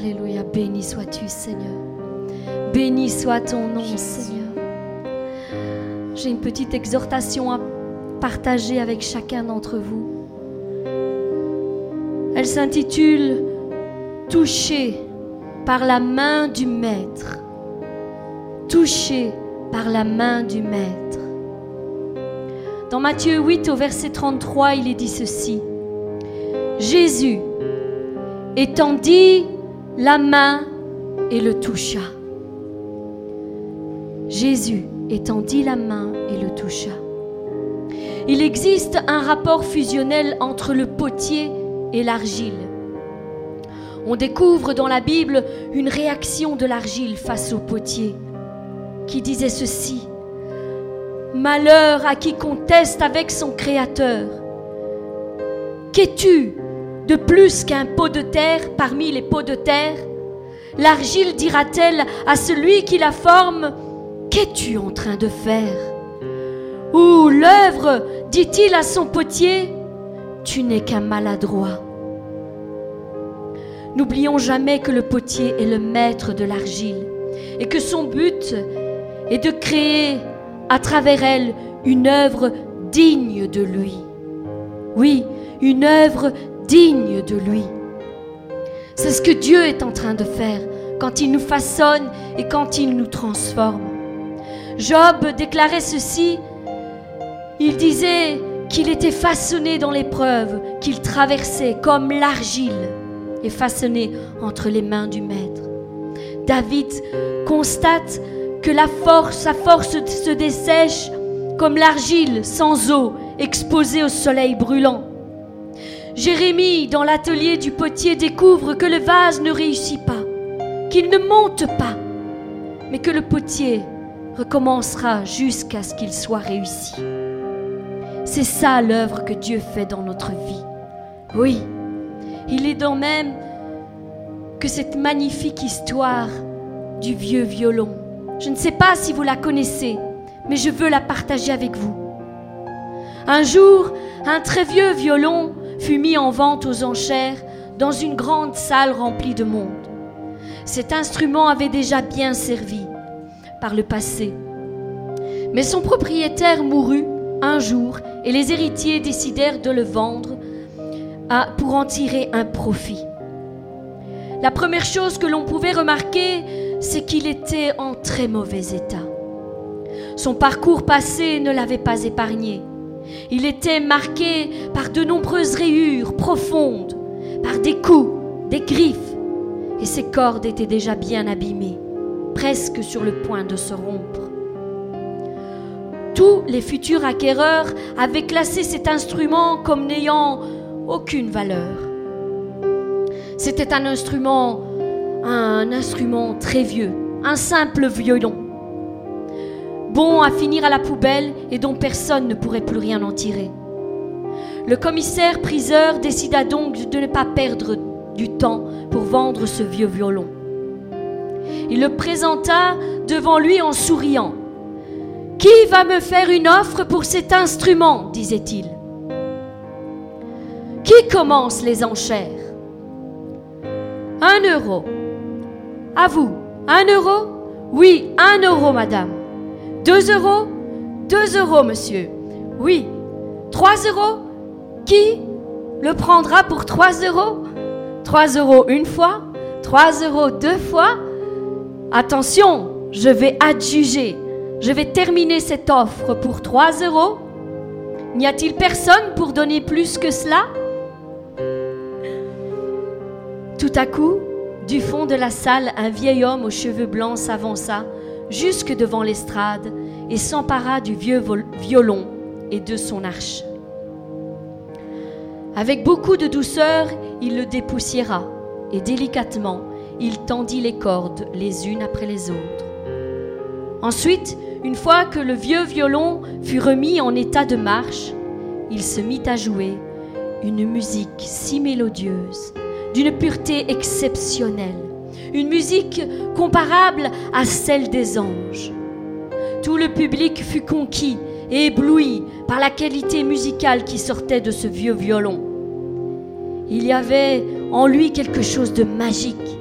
Alléluia, béni sois-tu Seigneur. Béni soit ton nom Seigneur. J'ai une petite exhortation à partager avec chacun d'entre vous. Elle s'intitule Touché par la main du Maître. Touché par la main du Maître. Dans Matthieu 8 au verset 33, il est dit ceci. Jésus étendit la main et le toucha. Jésus étendit la main et le toucha. Il existe un rapport fusionnel entre le potier et l'argile. On découvre dans la Bible une réaction de l'argile face au potier qui disait ceci. Malheur à qui conteste avec son Créateur. Qu'es-tu? De plus qu'un pot de terre parmi les pots de terre L'argile dira-t-elle à celui qui la forme, Qu'es-tu en train de faire? Ou l'œuvre dit-il à son potier, Tu n'es qu'un maladroit. N'oublions jamais que le potier est le maître de l'argile et que son but est de créer à travers elle une œuvre digne de lui. Oui, une œuvre digne de lui. C'est ce que Dieu est en train de faire quand il nous façonne et quand il nous transforme. Job déclarait ceci, il disait qu'il était façonné dans l'épreuve, qu'il traversait comme l'argile est façonnée entre les mains du Maître. David constate que la force, sa force se dessèche comme l'argile sans eau exposée au soleil brûlant. Jérémie, dans l'atelier du potier, découvre que le vase ne réussit pas, qu'il ne monte pas, mais que le potier recommencera jusqu'à ce qu'il soit réussi. C'est ça l'œuvre que Dieu fait dans notre vie. Oui, il est dans même que cette magnifique histoire du vieux violon. Je ne sais pas si vous la connaissez, mais je veux la partager avec vous. Un jour, un très vieux violon fut mis en vente aux enchères dans une grande salle remplie de monde. Cet instrument avait déjà bien servi par le passé. Mais son propriétaire mourut un jour et les héritiers décidèrent de le vendre pour en tirer un profit. La première chose que l'on pouvait remarquer, c'est qu'il était en très mauvais état. Son parcours passé ne l'avait pas épargné. Il était marqué par de nombreuses rayures profondes, par des coups, des griffes, et ses cordes étaient déjà bien abîmées, presque sur le point de se rompre. Tous les futurs acquéreurs avaient classé cet instrument comme n'ayant aucune valeur. C'était un instrument, un instrument très vieux, un simple violon, bon à finir à la poubelle et dont personne ne pourrait plus rien en tirer. Le commissaire priseur décida donc de ne pas perdre du temps pour vendre ce vieux violon. Il le présenta devant lui en souriant. Qui va me faire une offre pour cet instrument? disait-il. Qui commence les enchères? Un euro. À vous. Un euro? Oui, un euro, madame. Deux euros? Deux euros, monsieur. Oui. Trois euros? Qui le prendra pour trois euros? Trois euros une fois Trois euros deux fois Attention, je vais adjuger. Je vais terminer cette offre pour trois euros. N'y a-t-il personne pour donner plus que cela? Tout à coup, du fond de la salle, un vieil homme aux cheveux blancs s'avança jusque devant l'estrade et s'empara du vieux violon et de son arche. Avec beaucoup de douceur, il le dépoussiéra et délicatement, il tendit les cordes les unes après les autres. Ensuite, une fois que le vieux violon fut remis en état de marche, il se mit à jouer une musique si mélodieuse d'une pureté exceptionnelle, une musique comparable à celle des anges. Tout le public fut conquis et ébloui par la qualité musicale qui sortait de ce vieux violon. Il y avait en lui quelque chose de magique,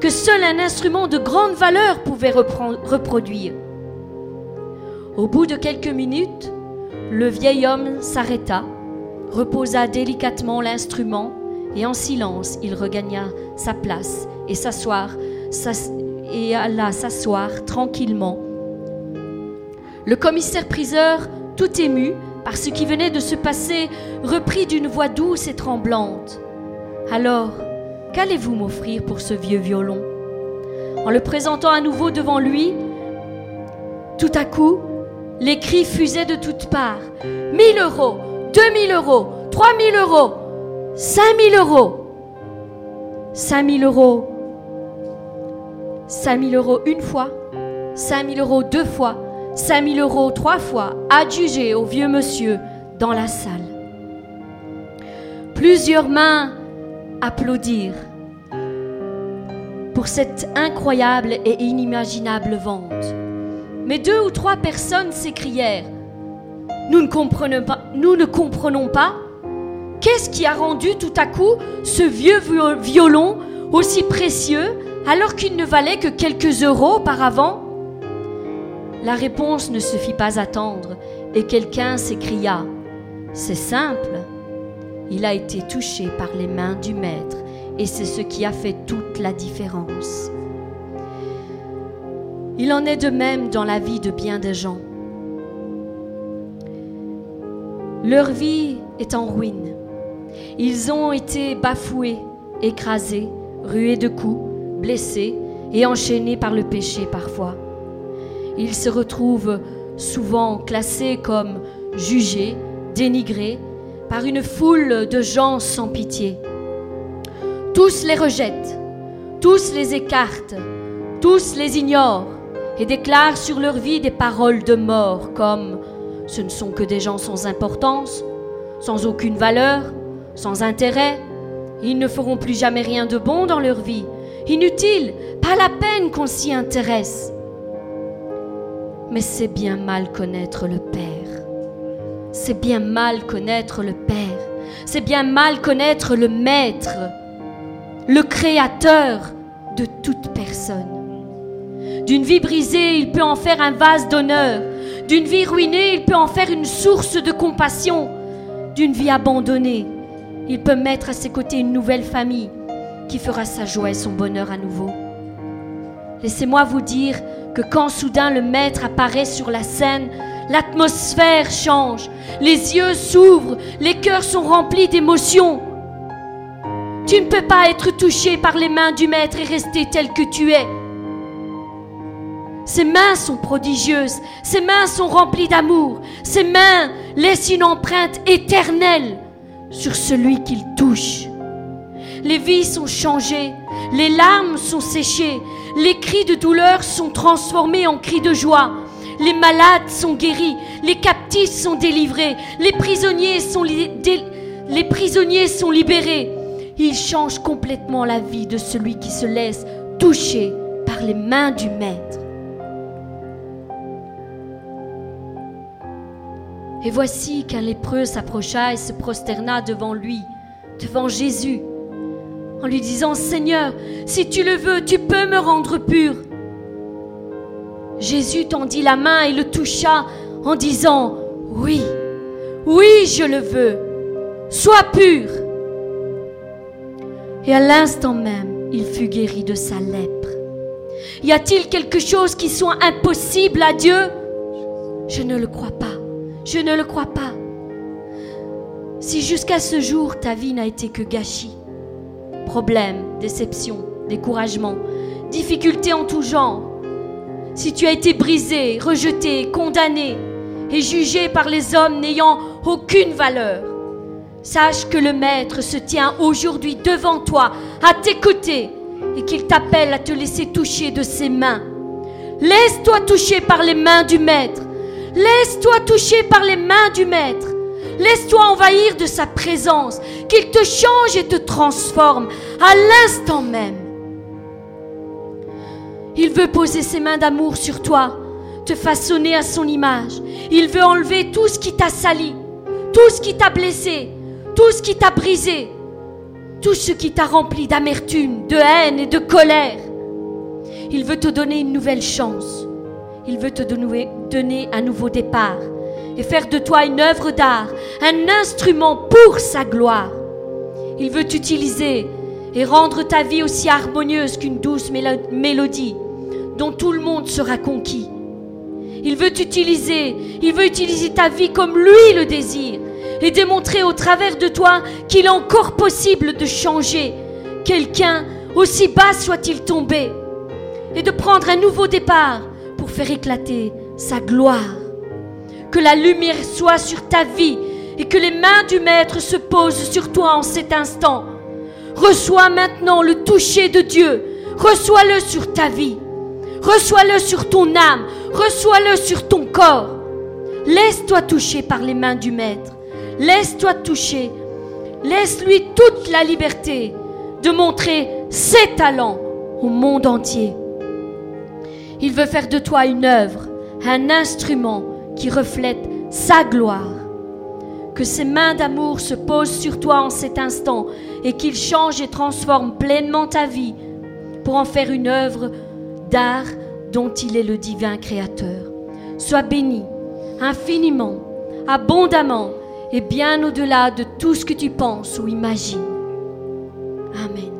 que seul un instrument de grande valeur pouvait reproduire. Au bout de quelques minutes, le vieil homme s'arrêta, reposa délicatement l'instrument et en silence il regagna sa place et s'asseoir et alla s'asseoir tranquillement. Le commissaire-priseur, tout ému par ce qui venait de se passer, reprit d'une voix douce et tremblante. Alors, qu'allez-vous m'offrir pour ce vieux violon? En le présentant à nouveau devant lui, tout à coup, les cris fusaient de toutes parts. Mille euros, deux mille euros, trois mille euros, cinq mille euros. Cinq mille euros. Cinq mille euros une fois, cinq mille euros deux fois, cinq mille euros trois fois, adjugés au vieux monsieur dans la salle. Plusieurs mains applaudirent pour cette incroyable et inimaginable vente. Mais deux ou trois personnes s'écrièrent nous ne comprenons pas. Qu'est-ce qui a rendu tout à coup ce vieux violon aussi précieux alors qu'il ne valait que quelques euros auparavant? La réponse ne se fit pas attendre et quelqu'un s'écria C'est simple, il a été touché par les mains du maître et c'est ce qui a fait toute la différence. Il en est de même dans la vie de bien des gens. Leur vie est en ruine. Ils ont été bafoués, écrasés, rués de coups, blessés et enchaînés par le péché parfois. Ils se retrouvent souvent classés comme jugés, dénigrés par une foule de gens sans pitié. Tous les rejettent, tous les écartent, tous les ignorent, et déclarent sur leur vie des paroles de mort comme ce ne sont que des gens sans importance, sans aucune valeur, sans intérêt. Ils ne feront plus jamais rien de bon dans leur vie. Inutile, pas la peine qu'on s'y intéresse. Mais c'est bien mal connaître le Père. C'est bien mal connaître le Père. C'est bien mal connaître le Maître, le Créateur de toute personne. D'une vie brisée, il peut en faire un vase d'honneur. D'une vie ruinée, il peut en faire une source de compassion. D'une vie abandonnée, il peut mettre à ses côtés une nouvelle famille qui fera sa joie et son bonheur à nouveau. Laissez-moi vous dire que quand soudain le Maître apparaît sur la scène, l'atmosphère change, les yeux s'ouvrent, les cœurs sont remplis d'émotions. Tu ne peux pas être touché par les mains du Maître et rester tel que tu es. Ses mains sont prodigieuses, ses mains sont remplies d'amour, ses mains laissent une empreinte éternelle sur celui qu'il touche. Les vies sont changées, les larmes sont séchées, les cris de douleur sont transformés en cris de joie, les malades sont guéris, les captifs sont délivrés, les prisonniers sont, libérés. Il change complètement la vie de celui qui se laisse toucher par les mains du Maître. Et voici qu'un lépreux s'approcha et se prosterna devant lui, devant Jésus, en lui disant, Seigneur, si tu le veux, tu peux me rendre pur. Jésus tendit la main et le toucha en disant, Oui, oui, je le veux, sois pur. Et à l'instant même, il fut guéri de sa lèpre. Y a-t-il quelque chose qui soit impossible à Dieu? Je ne le crois pas. Je ne le crois pas. Si jusqu'à ce jour ta vie n'a été que gâchis, problèmes, déceptions, découragement, difficultés en tout genre, si tu as été brisé, rejeté, condamné et jugé par les hommes n'ayant aucune valeur, sache que le Maître se tient aujourd'hui devant toi, à tes côtés, et qu'il t'appelle à te laisser toucher de ses mains. Laisse-toi toucher par les mains du Maître Laisse-toi toucher par les mains du Maître. Laisse-toi envahir de sa présence, qu'il te change et te transforme à l'instant même. Il veut poser ses mains d'amour sur toi, te façonner à son image. Il veut enlever tout ce qui t'a sali, tout ce qui t'a blessé, tout ce qui t'a brisé, tout ce qui t'a rempli d'amertume, de haine et de colère. Il veut te donner une nouvelle chance. Il veut te donner un nouveau départ et faire de toi une œuvre d'art, un instrument pour sa gloire. Il veut t'utiliser et rendre ta vie aussi harmonieuse qu'une douce mélodie dont tout le monde sera conquis. Il veut t'utiliser, il veut utiliser ta vie comme lui le désire et démontrer au travers de toi qu'il est encore possible de changer quelqu'un, aussi bas soit-il tombé, et de prendre un nouveau départ pour faire éclater sa gloire. Que la lumière soit sur ta vie et que les mains du Maître se posent sur toi en cet instant. Reçois maintenant le toucher de Dieu. Reçois-le sur ta vie. Reçois-le sur ton âme. Reçois-le sur ton corps. Laisse-toi toucher par les mains du Maître. Laisse-toi toucher. Laisse-lui toute la liberté de montrer ses talents au monde entier. Il veut faire de toi une œuvre, un instrument qui reflète sa gloire. Que ses mains d'amour se posent sur toi en cet instant et qu'il change et transforme pleinement ta vie pour en faire une œuvre d'art dont il est le divin créateur. Sois béni infiniment, abondamment et bien au-delà de tout ce que tu penses ou imagines. Amen.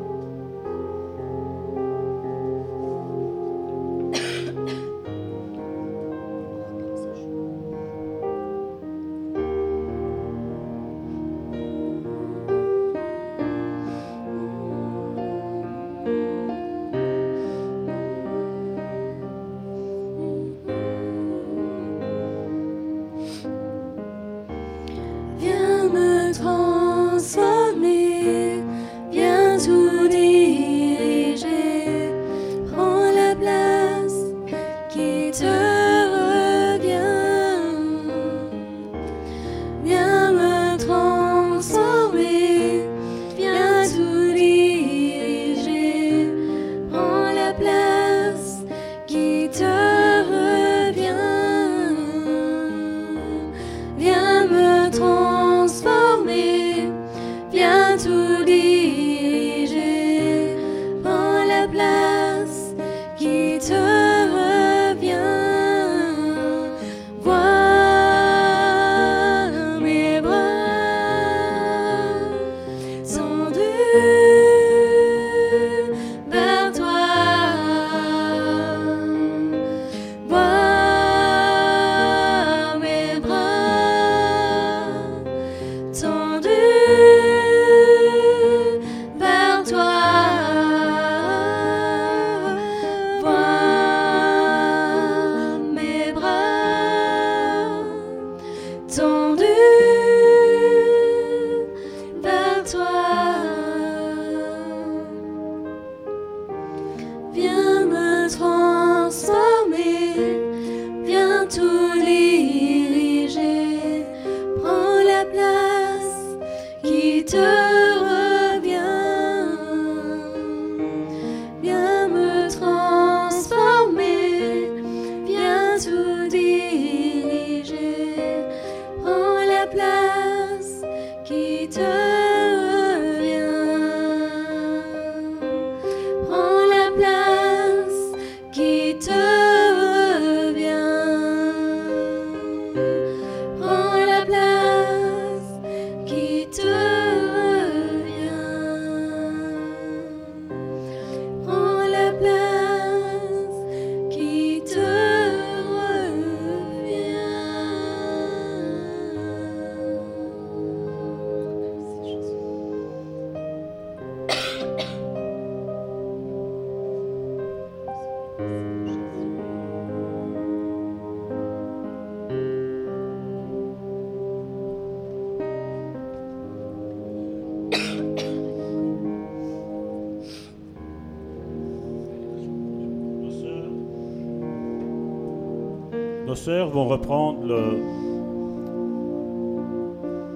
Vont reprendre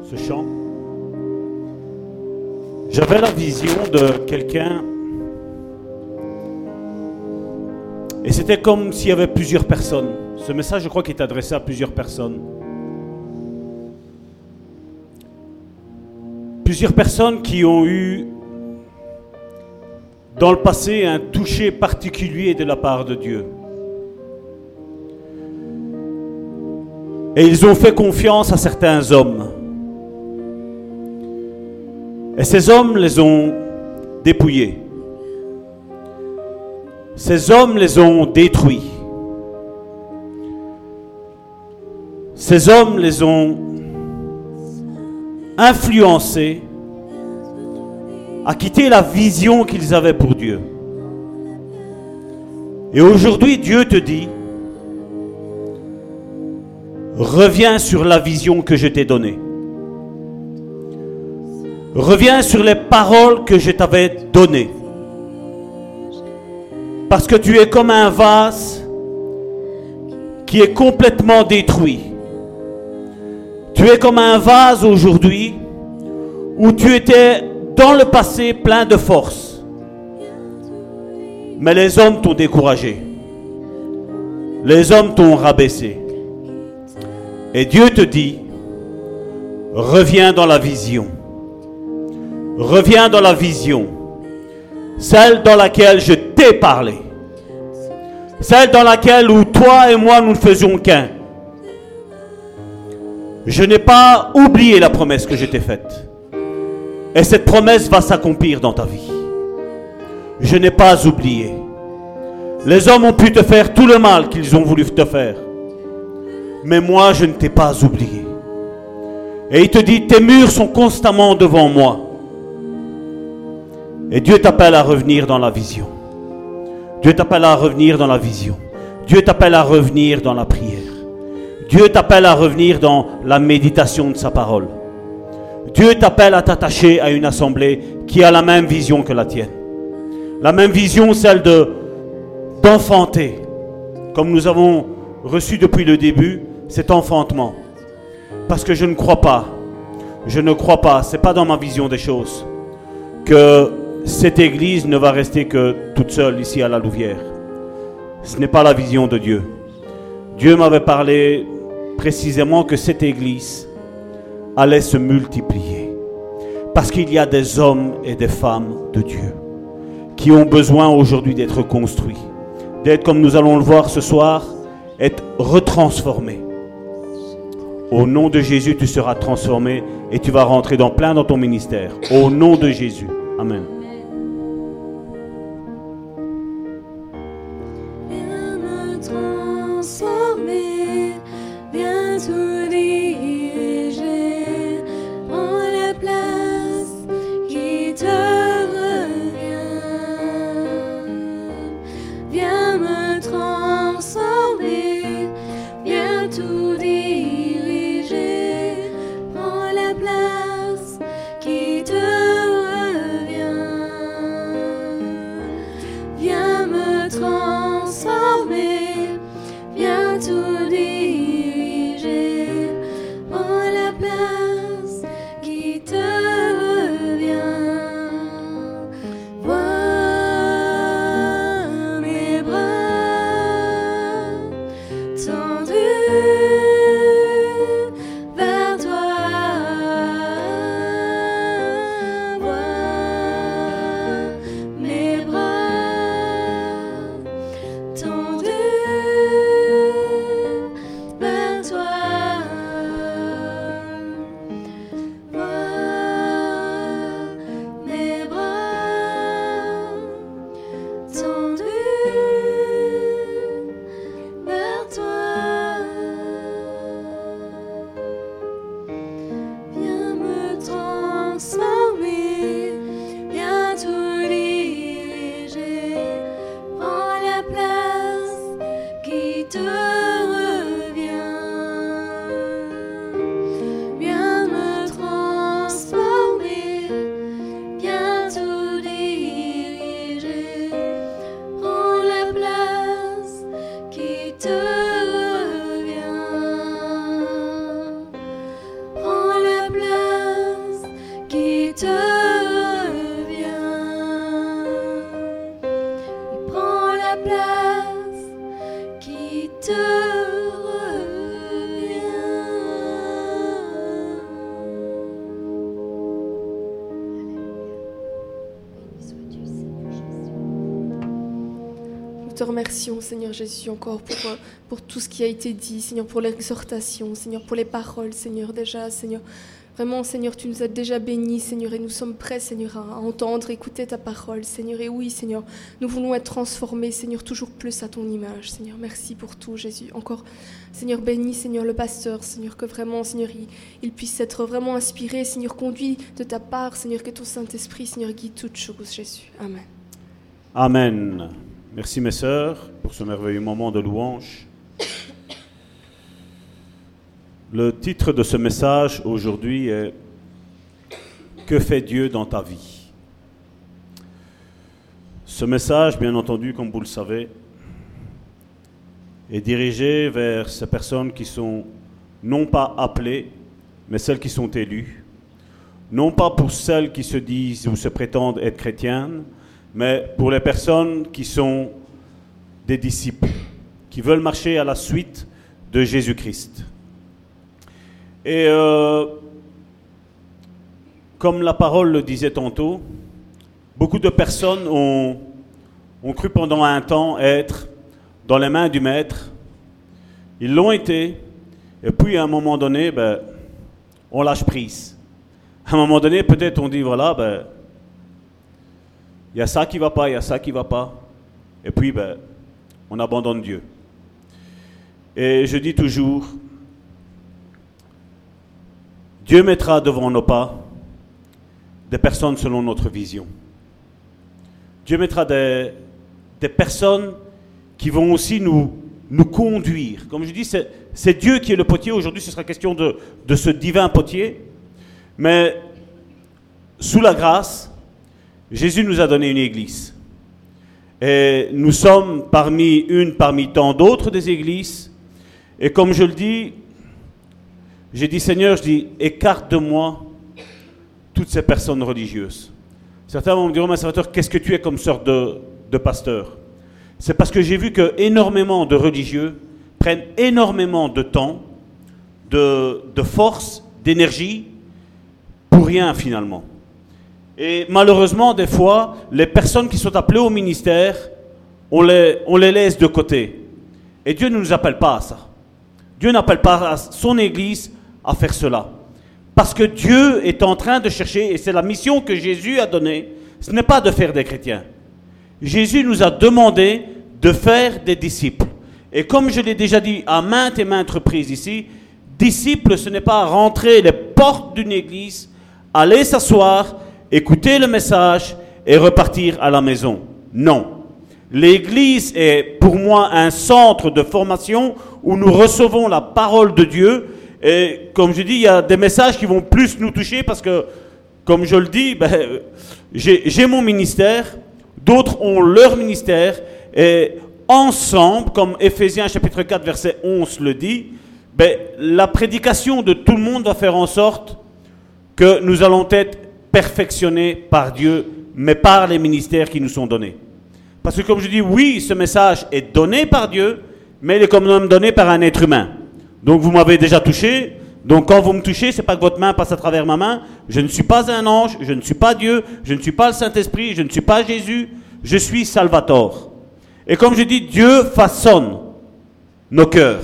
ce chant. J'avais la vision de quelqu'un et c'était comme s'il y avait plusieurs personnes. Ce message, je crois, qui est adressé à plusieurs personnes. Plusieurs personnes qui ont eu dans le passé un toucher particulier de la part de Dieu. Et ils ont fait confiance à certains hommes. Et ces hommes les ont dépouillés. Ces hommes les ont détruits. Ces hommes les ont influencés à quitter la vision qu'ils avaient pour Dieu. Et aujourd'hui, Dieu te dit, reviens sur la vision que je t'ai donnée. Reviens sur les paroles que je t'avais données. Parce que tu es comme un vase qui est complètement détruit. Tu es comme un vase aujourd'hui où tu étais dans le passé plein de force. Mais les hommes t'ont découragé. Les hommes t'ont rabaissé. Et Dieu te dit, reviens dans la vision. Reviens dans la vision. Celle dans laquelle je t'ai parlé. Celle dans laquelle où toi et moi nous ne faisions qu'un. Je n'ai pas oublié la promesse que je t'ai faite. Et cette promesse va s'accomplir dans ta vie. Je n'ai pas oublié. Les hommes ont pu te faire tout le mal qu'ils ont voulu te faire. Mais moi, je ne t'ai pas oublié. Et il te dit, tes murs sont constamment devant moi. Et Dieu t'appelle à revenir dans la vision. Dieu t'appelle à revenir dans la vision. Dieu t'appelle à revenir dans la prière. Dieu t'appelle à revenir dans la méditation de sa parole. Dieu t'appelle à t'attacher à une assemblée qui a la même vision que la tienne. La même vision, celle de d'enfanter, comme nous avons reçu depuis le début, cet enfantement. Parce que je ne crois pas, je ne crois pas, c'est pas dans ma vision des choses, que cette église ne va rester que toute seule ici à la Louvière. Ce n'est pas la vision de Dieu. Dieu m'avait parlé précisément que cette église allait se multiplier. Parce qu'il y a des hommes et des femmes de Dieu qui ont besoin aujourd'hui d'être construits, d'être, comme nous allons le voir ce soir, être retransformés. Au nom de Jésus, tu seras transformé et tu vas rentrer dans plein dans ton ministère. Au nom de Jésus. Amen. Seigneur Jésus, encore pour, euh, pour tout ce qui a été dit, Seigneur, pour l'exhortation, Seigneur, pour les paroles, Seigneur, déjà, Seigneur. Vraiment, Seigneur, tu nous as déjà bénis, Seigneur, et nous sommes prêts, Seigneur, à à entendre, écouter ta parole, Seigneur. Et oui, Seigneur, nous voulons être transformés, Seigneur, toujours plus à ton image, Seigneur. Merci pour tout, Jésus. Encore, Seigneur, bénis, Seigneur, le pasteur, Seigneur, que vraiment, Seigneur, il, il puisse être vraiment inspiré, Seigneur, conduit de ta part, Seigneur, que ton Saint-Esprit, Seigneur, guide toutes choses, Jésus. Amen. Amen. Merci mes sœurs pour ce merveilleux moment de louange. Le titre de ce message aujourd'hui est Que fait Dieu dans ta vie? Ce message, bien entendu, comme vous le savez, est dirigé vers ces personnes qui sont non pas appelées, mais celles qui sont élues. Non pas pour celles qui se disent ou se prétendent être chrétiennes, mais pour les personnes qui sont des disciples, qui veulent marcher à la suite de Jésus-Christ. Et euh, comme la parole le disait tantôt, beaucoup de personnes ont, ont cru pendant un temps être dans les mains du Maître. Ils l'ont été, et puis à un moment donné, ben, on lâche prise. À un moment donné, peut-être on dit, voilà, ben, il y a ça qui va pas, il y a ça qui va pas. Et puis, ben, on abandonne Dieu. Et je dis toujours, Dieu mettra devant nos pas des personnes selon notre vision. Dieu mettra des, personnes qui vont aussi nous, conduire. Comme je dis, c'est, Dieu qui est le potier. Aujourd'hui, ce sera question de ce divin potier. Mais sous la grâce, Jésus nous a donné une église. Et nous sommes parmi une, parmi tant d'autres des églises. Et comme je le dis, j'ai dit Seigneur, je dis, écarte de moi toutes ces personnes religieuses. Certains vont me dire, oh, serviteur, qu'est-ce que tu es comme sorte de, pasteur? C'est parce que j'ai vu que énormément de religieux prennent énormément de temps, de force, d'énergie, pour rien finalement. Et malheureusement, des fois, les personnes qui sont appelées au ministère, on les, laisse de côté. Et Dieu ne nous appelle pas à ça. Dieu n'appelle pas à son Église à faire cela. Parce que Dieu est en train de chercher, et c'est la mission que Jésus a donnée, ce n'est pas de faire des chrétiens. Jésus nous a demandé de faire des disciples. Et comme je l'ai déjà dit à maintes et maintes reprises ici, disciple, ce n'est pas rentrer les portes d'une église, aller s'asseoir, écouter le message et repartir à la maison. Non. L'église est pour moi un centre de formation où nous recevons la parole de Dieu. Et comme je dis, il y a des messages qui vont plus nous toucher parce que, comme je le dis, ben, j'ai j'ai mon ministère, d'autres ont leur ministère. Et ensemble, comme Éphésiens chapitre 4 verset 11 le dit, ben, la prédication de tout le monde va faire en sorte que nous allons être perfectionnés par Dieu, mais par les ministères qui nous sont donnés. Parce que comme je dis, oui, ce message est donné par Dieu, mais il est quand même donné par un être humain. Donc vous m'avez déjà touché. Donc quand vous me touchez, c'est pas que votre main passe à travers ma main. Je ne suis pas un ange, je ne suis pas Dieu, je ne suis pas le Saint-Esprit, je ne suis pas Jésus, je suis Salvatore. Et comme je dis, Dieu façonne nos cœurs.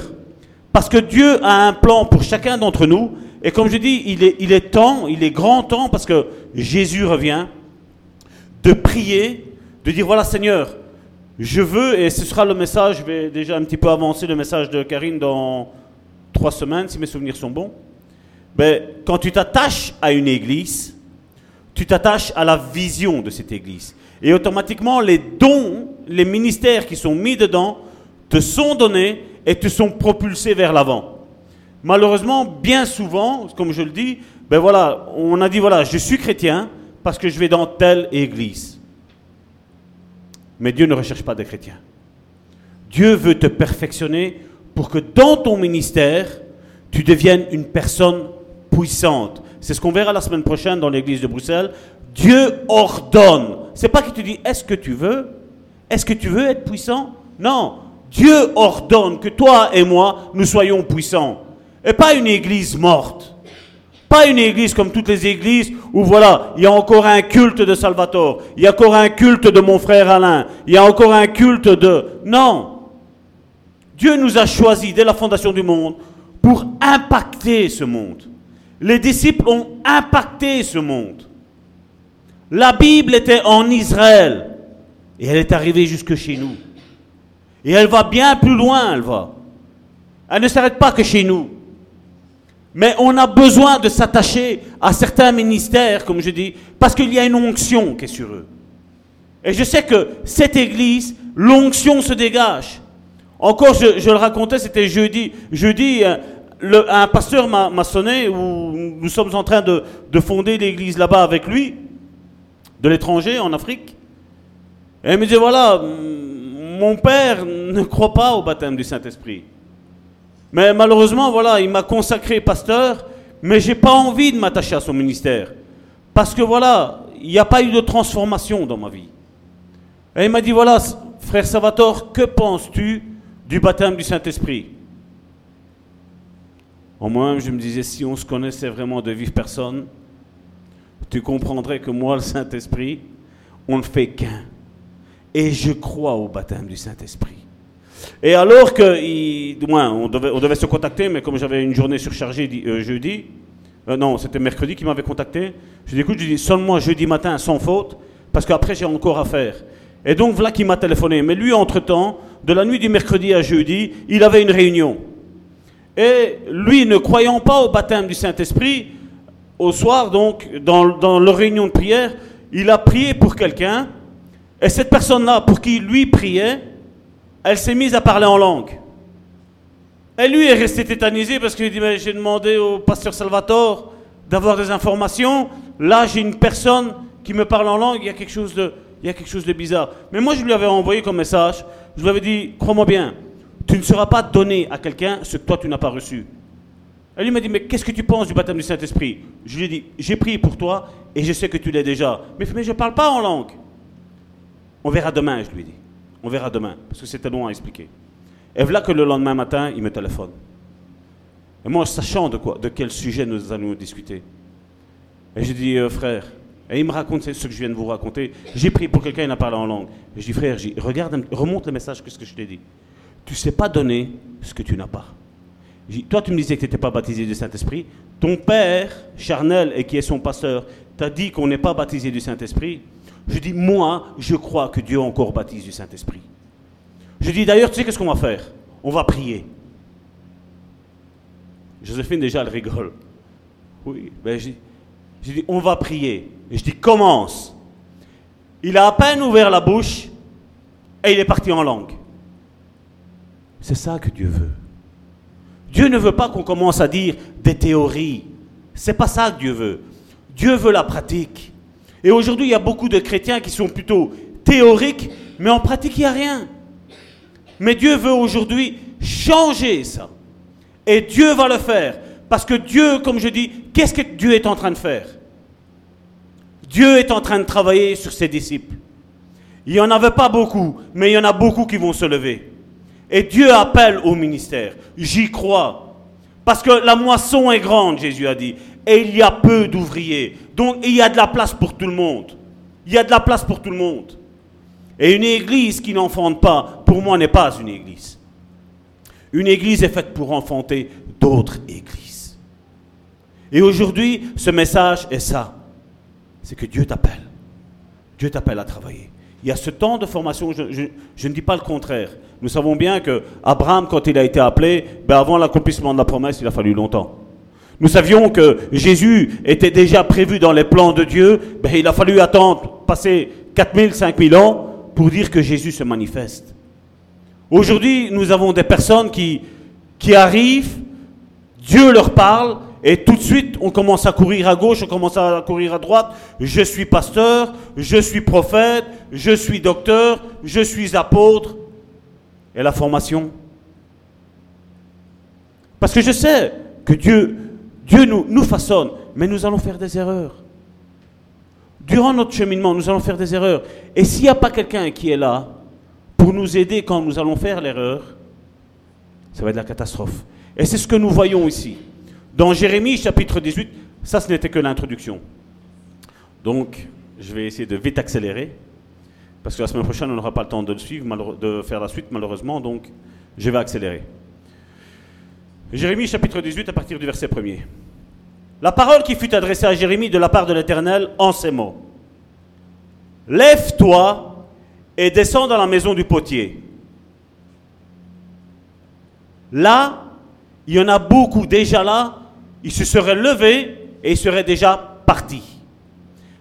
Parce que Dieu a un plan pour chacun d'entre nous. Et comme je dis, il est, temps, il est grand temps, parce que Jésus revient, de prier, de dire, voilà Seigneur, je veux, et ce sera le message, je vais déjà un petit peu avancer le message de Karine dans trois semaines, si mes souvenirs sont bons. Ben, quand tu t'attaches à une église, tu t'attaches à la vision de cette église. Et automatiquement, les dons, les ministères qui sont mis dedans, te sont donnés et te sont propulsés vers l'avant. Malheureusement, bien souvent, comme je le dis, ben voilà, on a dit voilà, je suis chrétien parce que je vais dans telle église. Mais Dieu ne recherche pas des chrétiens. Dieu veut te perfectionner pour que dans ton ministère, tu deviennes une personne puissante. C'est ce qu'on verra la semaine prochaine dans l'église de Bruxelles. Dieu ordonne. C'est pas qu'il te dit est-ce que tu veux? Est-ce que tu veux être puissant? Non. Dieu ordonne que toi et moi, nous soyons puissants. Et pas une église morte. Pas une église comme toutes les églises où voilà, il y a encore un culte de Salvatore, il y a encore un culte de mon frère Alain, il y a encore un culte de... Non. Dieu nous a choisis dès la fondation du monde pour impacter ce monde. Les disciples ont impacté ce monde. La Bible était en Israël et elle est arrivée jusque chez nous. Et elle va bien plus loin, elle va. Elle ne s'arrête pas que chez nous. Mais on a besoin de s'attacher à certains ministères, comme je dis, parce qu'il y a une onction qui est sur eux. Et je sais que cette église, l'onction se dégage. Encore, je, le racontais, c'était jeudi. Jeudi, euh, un pasteur m'a sonné où nous sommes en train de, de fonder l'église là-bas avec lui, de l'étranger, en Afrique. Et il me dit, voilà, mon père ne croit pas au baptême du Saint-Esprit. Mais malheureusement, voilà, il m'a consacré pasteur, mais j'ai pas envie de m'attacher à son ministère. Parce que voilà, il n'y a pas eu de transformation dans ma vie. Et il m'a dit, voilà, frère Salvatore, que penses-tu du baptême du Saint-Esprit? En moi-même, je me disais, si on se connaissait vraiment de vive personne, tu comprendrais que moi, le Saint-Esprit, on ne fait qu'un. Et je crois au baptême du Saint-Esprit. Et alors que, il, on devait, se contacter, mais comme j'avais une journée surchargée euh, jeudi, euh, non, c'était mercredi qui m'avait contacté, je dit, écoute, je dis, sonne-moi jeudi matin sans faute, parce qu'après j'ai encore à faire. Et donc voilà qui m'a téléphoné. Mais lui, entre-temps, de la nuit du mercredi à jeudi, il avait une réunion. Et lui, ne croyant pas au baptême du Saint-Esprit, au soir, donc, dans, dans leur réunion de prière, il a prié pour quelqu'un, et cette personne-là, pour qui lui priait, elle s'est mise à parler en langue. Et lui est resté tétanisé parce qu'il dit Mais j'ai demandé au pasteur Salvatore d'avoir des informations. Là, j'ai une personne qui me parle en langue, il y a quelque chose de, bizarre. Mais moi, je lui avais envoyé comme message je lui avais dit Crois-moi bien, tu ne seras pas donné à quelqu'un ce que toi tu n'as pas reçu. Elle lui m'a dit Mais qu'est-ce que tu penses du baptême du Saint-Esprit? Je lui ai dit J'ai prié pour toi et je sais que tu l'es déjà. Mais, mais je ne parle pas en langue. On verra demain, je lui ai dit. On verra demain, parce que c'était long à expliquer. Et voilà que le lendemain matin, il me téléphone. Et moi, sachant de quoi, de quel sujet nous allons discuter. Et je dis, euh, frère, et il me raconte ce que je viens de vous raconter. J'ai pris pour quelqu'un, il a parlé en langue. Et je dis, frère, regarde, remonte le message, qu'est-ce que je t'ai dit. Tu ne sais pas donner ce que tu n'as pas. toi, tu me disais que tu n'étais pas baptisé du Saint-Esprit. Ton père, charnel, et qui est son pasteur, t'a dit qu'on n'est pas baptisé du Saint-Esprit. Je dis, moi, je crois que Dieu encore baptise du Saint-Esprit. Je dis, d'ailleurs, tu sais qu'est-ce qu'on va faire? On va prier. Joséphine, déjà, elle rigole. Oui, ben, je, dis, on va prier. Et je dis, commence. Il a à peine ouvert la bouche et il est parti en langue. C'est ça que Dieu veut. Dieu ne veut pas qu'on commence à dire des théories. C'est pas ça que Dieu veut. Dieu veut la pratique. Et aujourd'hui, il y a beaucoup de chrétiens qui sont plutôt théoriques, mais en pratique, il n'y a rien. Mais Dieu veut aujourd'hui changer ça. Et Dieu va le faire. Parce que Dieu, comme je dis, qu'est-ce que Dieu est en train de faire? Dieu est en train de travailler sur ses disciples. Il n'y en avait pas beaucoup, mais il y en a beaucoup qui vont se lever. Et Dieu appelle au ministère. J'y crois. Parce que la moisson est grande, Jésus a dit et il y a peu d'ouvriers. Donc il y a de la place pour tout le monde. Il y a de la place pour tout le monde. Et une église qui n'enfante pas, pour moi, n'est pas une église. Une église est faite pour enfanter d'autres églises. Et aujourd'hui, ce message est ça. C'est que Dieu t'appelle. Dieu t'appelle à travailler. Il y a ce temps de formation, je, ne dis pas le contraire. Nous savons bien que Abraham, quand il a été appelé, ben avant l'accomplissement de la promesse, il a fallu longtemps. Nous savions que Jésus était déjà prévu dans les plans de Dieu. Ben, il a fallu attendre, passer 4000, 5000 ans pour dire que Jésus se manifeste. Aujourd'hui, nous avons des personnes qui, qui arrivent, Dieu leur parle, et tout de suite, on commence à courir à gauche, on commence à courir à droite. Je suis pasteur, je suis prophète, je suis docteur, je suis apôtre. Et la formation Parce que je sais que Dieu Dieu nous, façonne, mais nous allons faire des erreurs. Durant notre cheminement, nous allons faire des erreurs. Et s'il n'y a pas quelqu'un qui est là pour nous aider quand nous allons faire l'erreur, ça va être la catastrophe. Et c'est ce que nous voyons ici. Dans Jérémie chapitre 18, Ça, ce n'était que l'introduction. Donc, je vais essayer de vite accélérer, parce que la semaine prochaine, on n'aura pas le temps de le suivre, de faire la suite, malheureusement, donc je vais accélérer. Jérémie chapitre 18 à partir du verset 1er. La parole qui fut adressée à Jérémie de la part de l'Éternel en ces mots. Lève-toi et descends dans la maison du potier. Là, il y en a beaucoup déjà là, ils se seraient levés et ils seraient déjà partis.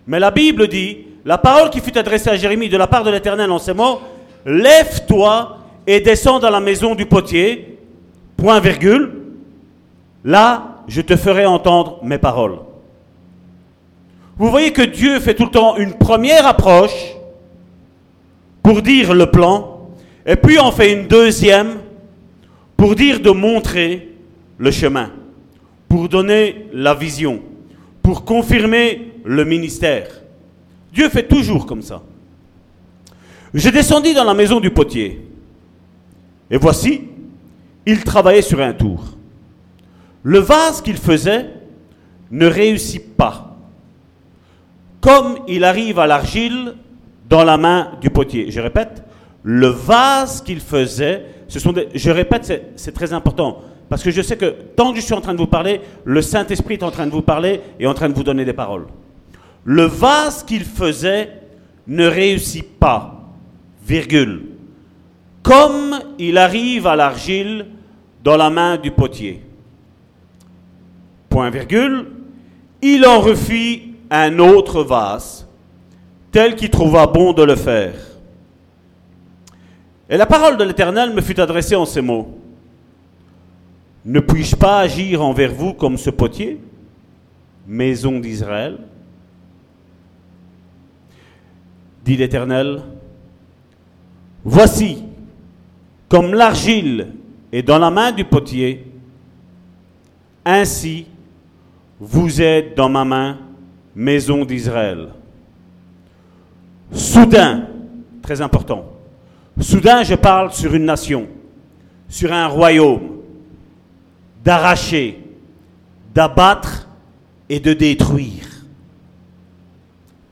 Mais la Bible dit, la parole qui fut adressée à Jérémie de la part de l'Éternel en ces mots, lève-toi et descends dans la maison du potier, point virgule, là je te ferai entendre mes paroles. Vous voyez que Dieu fait tout le temps une première approche pour dire le plan, et puis on fait une deuxième pour dire de montrer le chemin, pour donner la vision, pour confirmer le ministère. Dieu fait toujours comme ça. Je descendis dans la maison du potier, et voici, il travaillait sur un tour. Le vase qu'il faisait ne réussit pas. Comme il arrive à l'argile dans la main du potier. Je répète, le vase qu'il faisait, ce sont des, je répète, c'est très important. Parce que je sais que tant que je suis en train de vous parler, le Saint-Esprit est en train de vous parler et en train de vous donner des paroles. Le vase qu'il faisait ne réussit pas, virgule. Comme il arrive à l'argile dans la main du potier point virgule, il en refit un autre vase, tel qu'il trouva bon de le faire. Et la parole de l'Éternel me fut adressée en ces mots. Ne puis-je pas agir envers vous comme ce potier, maison d'Israël? Dit l'Éternel, voici, comme l'argile est dans la main du potier, ainsi vous êtes dans ma main, maison d'Israël. Soudain, très important, soudain je parle sur une nation, sur un royaume, d'arracher, d'abattre et de détruire.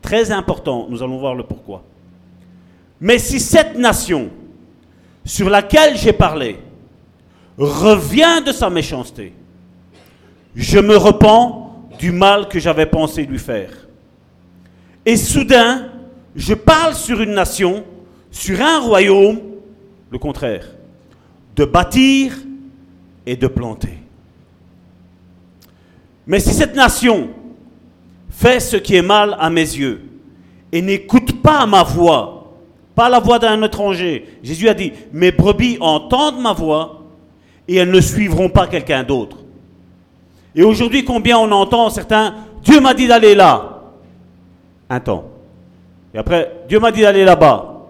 Très important, nous allons voir le pourquoi. Mais si cette nation sur laquelle j'ai parlé revient de sa méchanceté, je me repens du mal que j'avais pensé lui faire. Et soudain, je parle sur une nation, sur un royaume, le contraire, de bâtir et de planter. Mais si cette nation fait ce qui est mal à mes yeux et n'écoute pas ma voix, pas la voix d'un étranger, Jésus a dit, mes brebis entendent ma voix et elles ne suivront pas quelqu'un d'autre. Et aujourd'hui, combien on entend certains, Dieu m'a dit d'aller là. Un temps. Et après, Dieu m'a dit d'aller là-bas.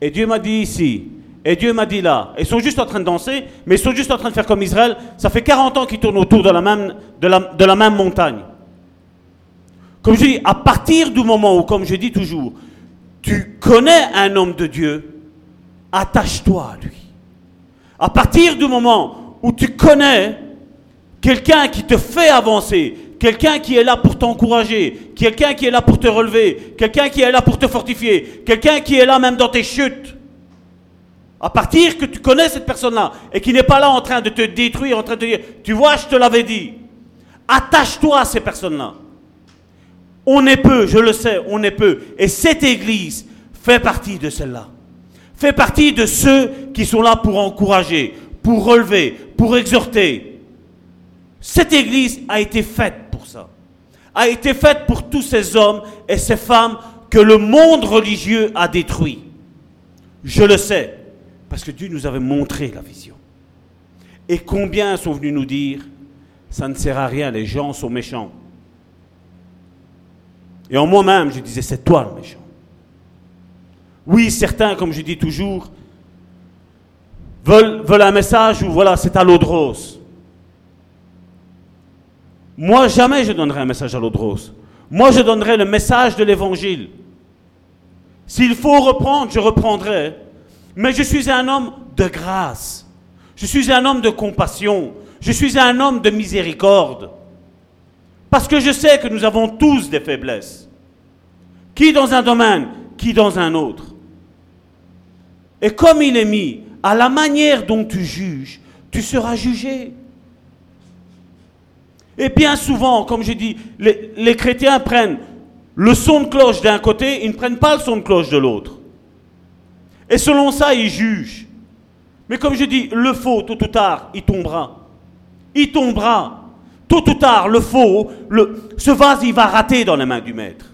Et Dieu m'a dit ici. Et Dieu m'a dit là. Ils sont juste en train de danser, mais ils sont juste en train de faire comme Israël. Ça fait 40 ans qu'ils tournent autour de la même, de la, de la même montagne. Comme je dis, à partir du moment où, comme je dis toujours, tu connais un homme de Dieu, attache-toi à lui. À partir du moment où tu connais Quelqu'un qui te fait avancer, quelqu'un qui est là pour t'encourager, quelqu'un qui est là pour te relever, quelqu'un qui est là pour te fortifier, quelqu'un qui est là même dans tes chutes. À partir que tu connais cette personne-là et qui n'est pas là en train de te détruire, en train de te dire, tu vois, je te l'avais dit, attache-toi à ces personnes-là. On est peu, je le sais, on est peu. Et cette église fait partie de celle-là. Fait partie de ceux qui sont là pour encourager, pour relever, pour exhorter, cette église a été faite pour ça. A été faite pour tous ces hommes et ces femmes que le monde religieux a détruits. Je le sais, parce que Dieu nous avait montré la vision. Et combien sont venus nous dire, ça ne sert à rien, les gens sont méchants. Et en moi-même, je disais, c'est toi le méchant. Oui, certains, comme je dis toujours, veulent, un message où voilà, c'est à l'eau. Moi, jamais je donnerai un message à l'eau. Moi, je donnerai le message de l'évangile. S'il faut reprendre, je reprendrai. Mais je suis un homme de grâce. Je suis un homme de compassion. Je suis un homme de miséricorde. Parce que je sais que nous avons tous des faiblesses. Qui dans un domaine, qui dans un autre. Et comme il est mis, à la manière dont tu juges, tu seras jugé. Et bien souvent, comme je dis, les, chrétiens prennent le son de cloche d'un côté, ils ne prennent pas le son de cloche de l'autre. Et selon ça, ils jugent. Mais comme je dis, le faux, tôt ou tard, il tombera. Il tombera. Tôt ou tard, le faux, ce vase, il va rater dans les mains du maître.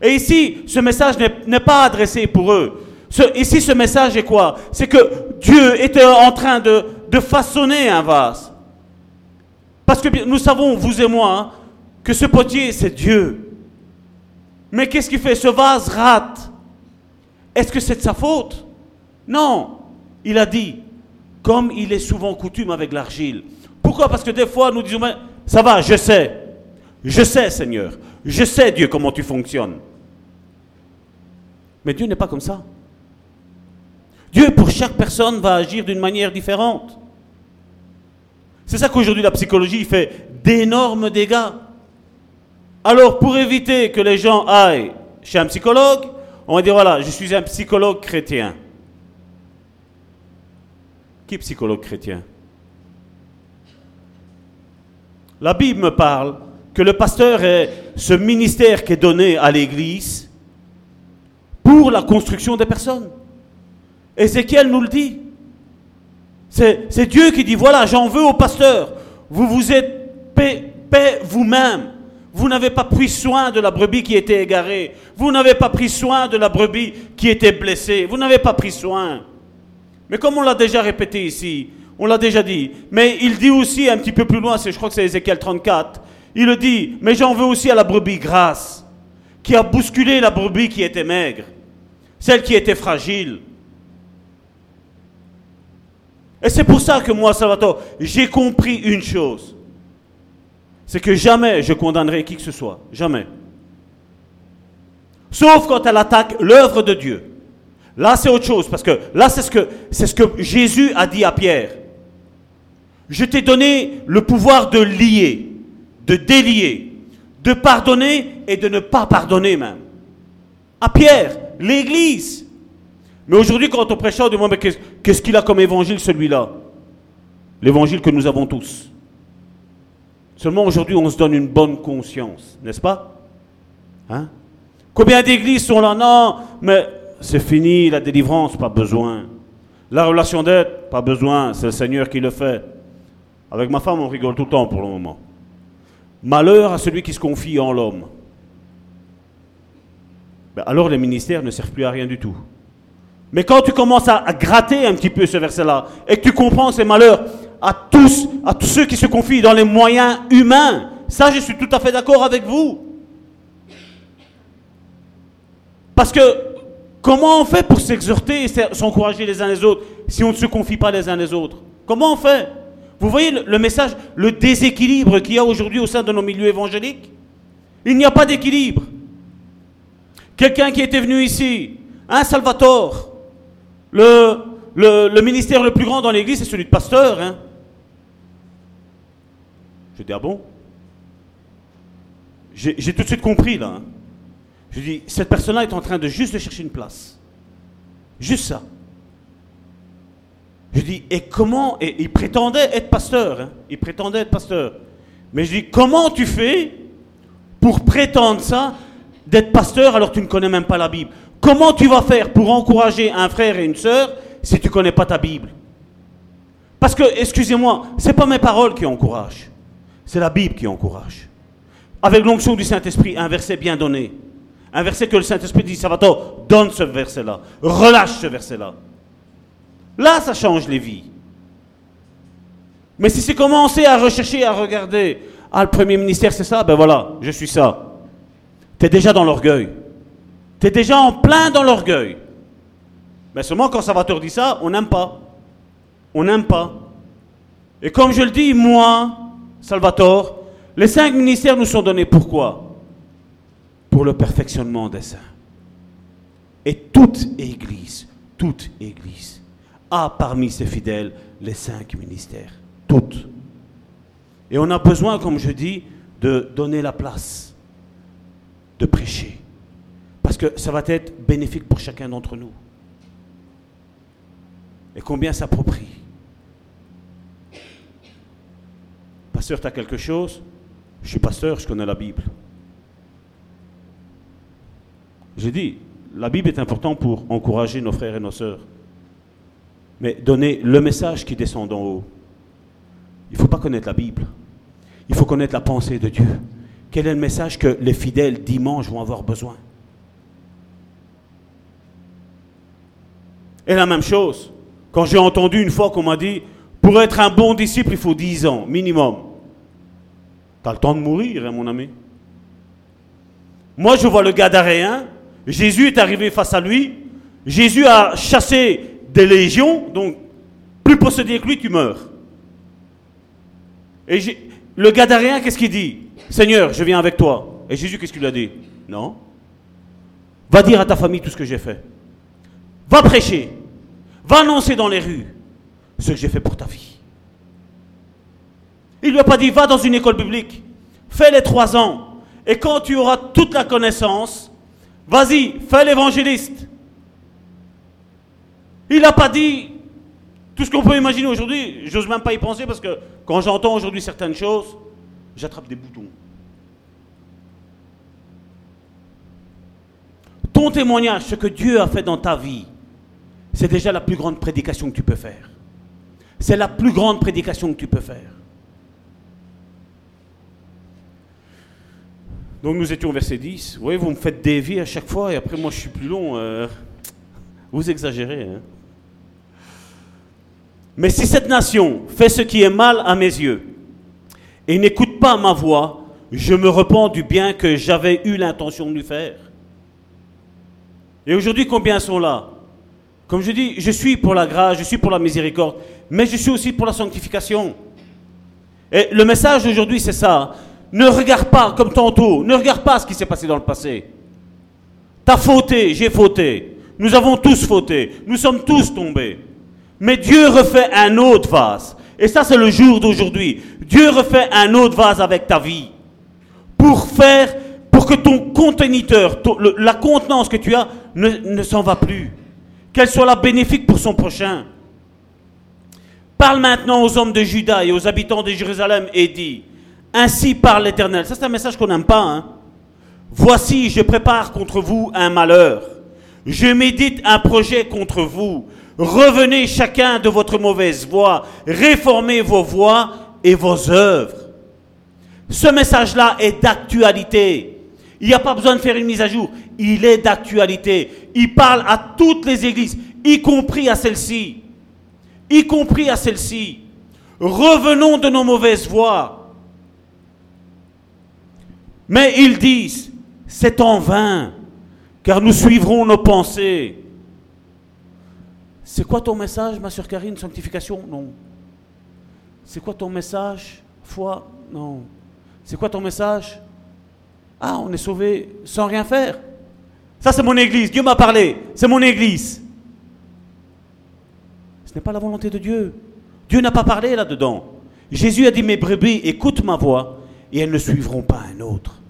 Et ici, ce message n'est pas adressé pour eux. Ici, ce message est quoi? C'est que Dieu était en train de, de, façonner un vase. Parce que nous savons, vous et moi, hein, que ce potier, c'est Dieu. Mais qu'est-ce qu'il fait? Ce vase rate. Est-ce que c'est de sa faute? Non. Il a dit, comme il est souvent coutume avec l'argile. Pourquoi? Parce que des fois, nous disons, ça va, je sais. Je sais, Seigneur. Je sais, Dieu, comment tu fonctionnes. Mais Dieu n'est pas comme ça. Dieu, pour chaque personne, va agir d'une manière différente. C'est ça qu'aujourd'hui la psychologie fait d'énormes dégâts. Alors, pour éviter que les gens aillent chez un psychologue, on va dire voilà, je suis un psychologue chrétien. Qui est psychologue chrétien? La Bible me parle que le pasteur est ce ministère qui est donné à l'Église pour la construction des personnes. Ézéchiel nous le dit. C'est Dieu qui dit, voilà, j'en veux au pasteur. Vous vous êtes paix, paix vous-même. Vous n'avez pas pris soin de la brebis qui était égarée. Vous n'avez pas pris soin de la brebis qui était blessée. Vous n'avez pas pris soin. Mais comme on l'a déjà répété ici, on l'a déjà dit, mais il dit aussi un petit peu plus loin, je crois que c'est Ézéchiel 34, il le dit, mais j'en veux aussi à la brebis grasse, qui a bousculé la brebis qui était maigre, celle qui était fragile. Et c'est pour ça que moi, Salvatore, j'ai compris une chose. C'est que jamais je condamnerai qui que ce soit. Jamais. Sauf quand elle attaque l'œuvre de Dieu. Là, c'est autre chose, parce que là, c'est ce que, c'est ce que Jésus a dit à Pierre. Je t'ai donné le pouvoir de lier, de délier, de pardonner et de ne pas pardonner même. À Pierre, l'Église. Mais aujourd'hui, quand on prêche, on demande mais qu'est-ce qu'il a comme évangile celui-là? L'évangile que nous avons tous. Seulement aujourd'hui, on se donne une bonne conscience, n'est-ce pas? Hein? Combien d'églises sont là? Non, mais c'est fini, la délivrance, pas besoin. La relation d'aide, pas besoin, c'est le Seigneur qui le fait. Avec ma femme, on rigole tout le temps pour le moment. Malheur à celui qui se confie en l'homme. Ben alors les ministères ne servent plus à rien du tout. Mais quand tu commences à, gratter un petit peu ce verset-là, et que tu comprends ces malheurs à tous, à tous ceux qui se confient dans les moyens humains, ça je suis tout à fait d'accord avec vous. Parce que comment on fait pour s'exhorter et s'encourager les uns les autres si on ne se confie pas les uns les autres? Comment on fait? Vous voyez le, message, le déséquilibre qu'il y a aujourd'hui au sein de nos milieux évangéliques? Il n'y a pas d'équilibre. Quelqu'un qui était venu ici, un Salvatore, le, ministère le plus grand dans l'église, c'est celui de pasteur. Hein. Je dis, ah bon? J'ai tout de suite compris là. Hein. Je dis, cette personne-là est en train de juste chercher une place. Juste ça. Je dis, et comment Et il prétendait être pasteur. Hein. il prétendait être pasteur. Mais je dis, comment tu fais pour prétendre ça, d'être pasteur alors que tu ne connais même pas la Bible? Comment tu vas faire pour encourager un frère et une sœur si tu ne connais pas ta Bible? Parce que, excusez-moi, ce n'est pas mes paroles qui encouragent. C'est la Bible qui encourage. Avec l'onction du Saint-Esprit, un verset bien donné. Un verset que le Saint-Esprit dit, Salvatore, donne ce verset-là. Relâche ce verset-là. Là, ça change les vies. Mais si c'est commencer à rechercher, à regarder, ah, le premier ministère, c'est ça, ben voilà, je suis ça. Tu es déjà dans l'orgueil. Tu es déjà en plein dans l'orgueil. Mais seulement quand Salvatore dit ça, on n'aime pas. On n'aime pas. Et comme je le dis, moi, Salvatore, les cinq ministères nous sont donnés pourquoi? Pour le perfectionnement des saints. Et toute Église, toute Église a parmi ses fidèles les cinq ministères. Toutes. Et on a besoin, comme je dis, de donner la place, de prêcher. Parce que ça va être bénéfique pour chacun d'entre nous. Et combien s'approprie? Pasteur, tu as quelque chose? Je suis pasteur, je connais la Bible. J'ai dit, la Bible est importante pour encourager nos frères et nos sœurs. Mais donner le message qui descend d'en haut. Il ne faut pas connaître la Bible. Il faut connaître la pensée de Dieu. Quel est le message que les fidèles dimanche vont avoir besoin? Et la même chose, quand j'ai entendu une fois qu'on m'a dit, pour être un bon disciple, il faut 10 ans, minimum. Tu le temps de mourir, hein, mon ami. Moi, je vois le Gadaréen, Jésus est arrivé face à lui, Jésus a chassé des légions, donc plus possédé que lui, tu meurs. Et le Gadaréen, qu'est-ce qu'il dit? Seigneur, je viens avec toi. Et Jésus, qu'est-ce qu'il a dit? Non. Va dire à ta famille tout ce que j'ai fait. Va prêcher. Va annoncer dans les rues ce que j'ai fait pour ta vie. Il ne lui a pas dit, va dans une école publique. Fais les trois ans. Et quand tu auras toute la connaissance, vas-y, fais l'évangéliste. Il n'a pas dit tout ce qu'on peut imaginer aujourd'hui. J'ose même pas y penser parce que quand j'entends aujourd'hui certaines choses, j'attrape des boutons. Ton témoignage, ce que Dieu a fait dans ta vie, c'est déjà la plus grande prédication que tu peux faire. C'est la plus grande prédication que tu peux faire. Donc nous étions au verset 10. Oui, vous me faites dévier à chaque fois et après moi je suis plus long. Euh, vous exagérez. Hein. Mais si cette nation fait ce qui est mal à mes yeux et n'écoute pas ma voix, je me repens du bien que j'avais eu l'intention de lui faire. Et aujourd'hui, combien sont là? Comme je dis, je suis pour la grâce, je suis pour la miséricorde, mais je suis aussi pour la sanctification. Et le message d'aujourd'hui, c'est ça. Ne regarde pas comme tantôt, ne regarde pas ce qui s'est passé dans le passé. T'as fauté, j'ai fauté. Nous avons tous fauté, nous sommes tous tombés. Mais Dieu refait un autre vase. Et ça, c'est le jour d'aujourd'hui. Dieu refait un autre vase avec ta vie. Pour faire, pour que ton conteneur, la contenance que tu as, ne, s'en va plus. Qu'elle soit la bénéfique pour son prochain. Parle maintenant aux hommes de Juda et aux habitants de Jérusalem et dis, ainsi parle l'Éternel. Ça, c'est un message qu'on n'aime pas. Hein? Voici, je prépare contre vous un malheur. Je médite un projet contre vous. Revenez chacun de votre mauvaise voie, réformez vos voies et vos œuvres. Ce message-là est d'actualité. Il n'y a pas besoin de faire une mise à jour. Il est d'actualité. Il parle à toutes les églises, y compris à celle-ci. Y compris à celle-ci. Revenons de nos mauvaises voies. Mais ils disent, c'est en vain, car nous suivrons nos pensées. C'est quoi ton message, ma soeur Karine Sanctification? Non. C'est quoi ton message Foi? Non. C'est quoi ton message? Ah, on est sauvé sans rien faire. Ça, c'est mon église. Dieu m'a parlé. C'est mon église. Ce n'est pas la volonté de Dieu. Dieu n'a pas parlé là-dedans. Jésus a dit, mes brebis, écoute ma voix et elles ne suivront pas un autre.